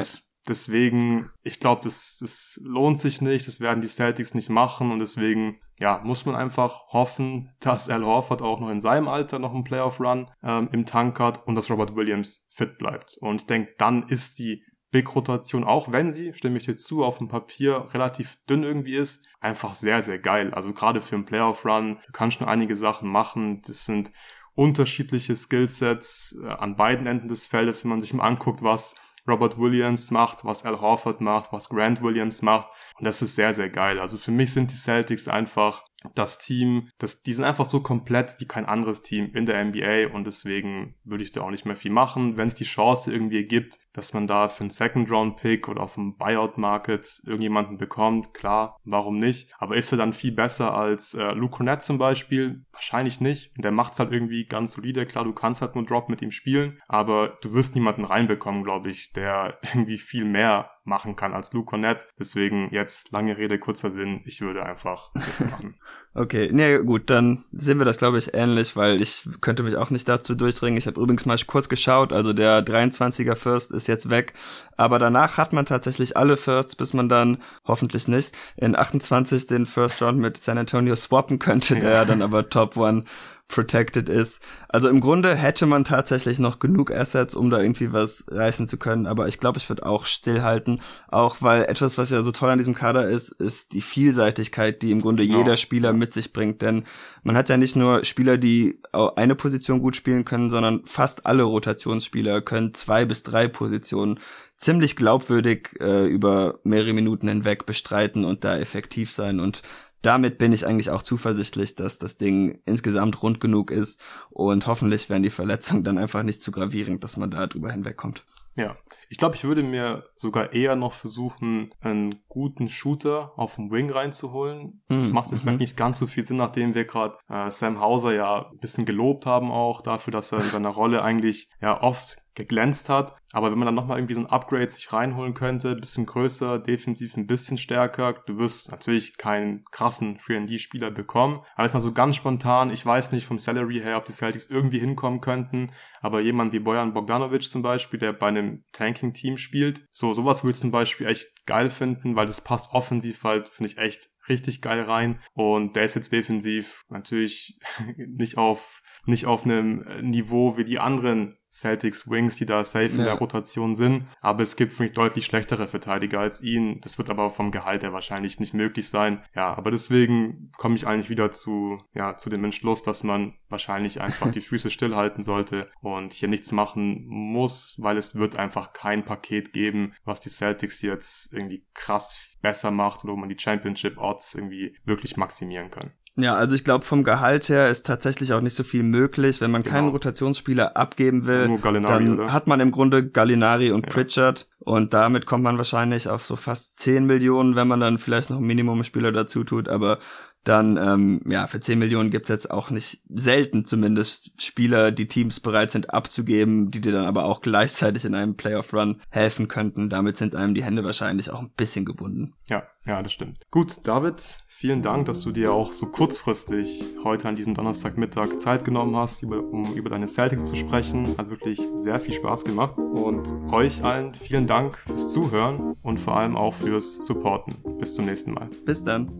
Deswegen, ich glaube, das, das lohnt sich nicht, das werden die Celtics nicht machen und deswegen, ja, muss man einfach hoffen, dass Al Horford auch noch in seinem Alter noch einen Playoff-Run ähm, im Tank hat und dass Robert Williams fit bleibt. Und ich denke, dann ist die Big-Rotation, auch wenn sie, stimme ich dir zu, auf dem Papier relativ dünn irgendwie ist, einfach sehr, sehr geil. Also gerade für einen Playoff-Run, du kannst schon einige Sachen machen, das sind unterschiedliche Skillsets äh, an beiden Enden des Feldes, wenn man sich mal anguckt, was Robert Williams macht, was Al Horford macht, was Grant Williams macht. Und das ist sehr, sehr geil. Also für mich sind die Celtics einfach das Team, das, die sind einfach so komplett wie kein anderes Team in der NBA und deswegen würde ich da auch nicht mehr viel machen. Wenn es die Chance irgendwie gibt, dass man da für einen Second-Round-Pick oder auf dem Buyout-Market irgendjemanden bekommt, klar, warum nicht? Aber ist er dann viel besser als äh, Luke Cornett zum Beispiel? Wahrscheinlich nicht. Und der macht's halt irgendwie ganz solide. Klar, du kannst halt nur Drop mit ihm spielen, aber du wirst niemanden reinbekommen, glaube ich, der irgendwie viel mehr machen kann als Luke Cornett. Deswegen jetzt lange Rede, kurzer Sinn. Ich würde einfach machen. okay, nee, gut, dann sehen wir das, glaube ich, ähnlich, weil ich könnte mich auch nicht dazu durchdringen. Ich habe übrigens mal kurz geschaut, also der 23er First ist jetzt weg, aber danach hat man tatsächlich alle Firsts, bis man dann, hoffentlich nicht, in 28 den First Round mit San Antonio swappen könnte, der ja dann aber Top One protected ist. Also im Grunde hätte man tatsächlich noch genug Assets, um da irgendwie was reißen zu können, aber ich glaube, ich würde auch stillhalten, auch weil etwas, was ja so toll an diesem Kader ist, ist die Vielseitigkeit, die im Grunde genau. jeder Spieler mit sich bringt, denn man hat ja nicht nur Spieler, die eine Position gut spielen können, sondern fast alle Rotationsspieler können zwei bis drei Positionen ziemlich glaubwürdig äh, über mehrere Minuten hinweg bestreiten und da effektiv sein und damit bin ich eigentlich auch zuversichtlich, dass das Ding insgesamt rund genug ist und hoffentlich werden die Verletzungen dann einfach nicht zu gravierend, dass man da drüber hinwegkommt. Ja, ich glaube, ich würde mir sogar eher noch versuchen, einen guten Shooter auf dem Wing reinzuholen. Mhm. Das macht jetzt mhm. nicht ganz so viel Sinn, nachdem wir gerade äh, Sam Hauser ja ein bisschen gelobt haben auch dafür, dass er in seiner Rolle eigentlich ja oft geglänzt hat. Aber wenn man dann nochmal irgendwie so ein Upgrade sich reinholen könnte, bisschen größer, defensiv ein bisschen stärker, du wirst natürlich keinen krassen 3D-Spieler bekommen. Aber jetzt mal so ganz spontan, ich weiß nicht vom Salary her, ob die Celtics irgendwie hinkommen könnten, aber jemand wie Bojan Bogdanovic zum Beispiel, der bei einem Tanking-Team spielt, so sowas würde ich zum Beispiel echt geil finden, weil das passt offensiv halt, finde ich echt richtig geil rein. Und der ist jetzt defensiv natürlich nicht auf nicht auf einem Niveau wie die anderen Celtics Wings, die da safe ja. in der Rotation sind. Aber es gibt für mich deutlich schlechtere Verteidiger als ihn. Das wird aber vom Gehalt her wahrscheinlich nicht möglich sein. Ja, aber deswegen komme ich eigentlich wieder zu, ja, zu dem Entschluss, dass man wahrscheinlich einfach die Füße stillhalten sollte und hier nichts machen muss, weil es wird einfach kein Paket geben, was die Celtics jetzt irgendwie krass besser macht oder wo man die Championship Odds irgendwie wirklich maximieren kann. Ja, also ich glaube, vom Gehalt her ist tatsächlich auch nicht so viel möglich. Wenn man genau. keinen Rotationsspieler abgeben will, dann oder? hat man im Grunde Gallinari und ja. Pritchard und damit kommt man wahrscheinlich auf so fast 10 Millionen, wenn man dann vielleicht noch einen Minimumspieler dazu tut. Aber dann, ähm, ja, für 10 Millionen gibt's jetzt auch nicht selten zumindest Spieler, die Teams bereit sind abzugeben, die dir dann aber auch gleichzeitig in einem Playoff-Run helfen könnten. Damit sind einem die Hände wahrscheinlich auch ein bisschen gebunden. Ja, ja, das stimmt. Gut, David, vielen Dank, dass du dir auch so kurzfristig heute an diesem Donnerstagmittag Zeit genommen hast, über, um über deine Celtics zu sprechen. Hat wirklich sehr viel Spaß gemacht. Und euch allen vielen Dank fürs Zuhören und vor allem auch fürs Supporten. Bis zum nächsten Mal. Bis dann.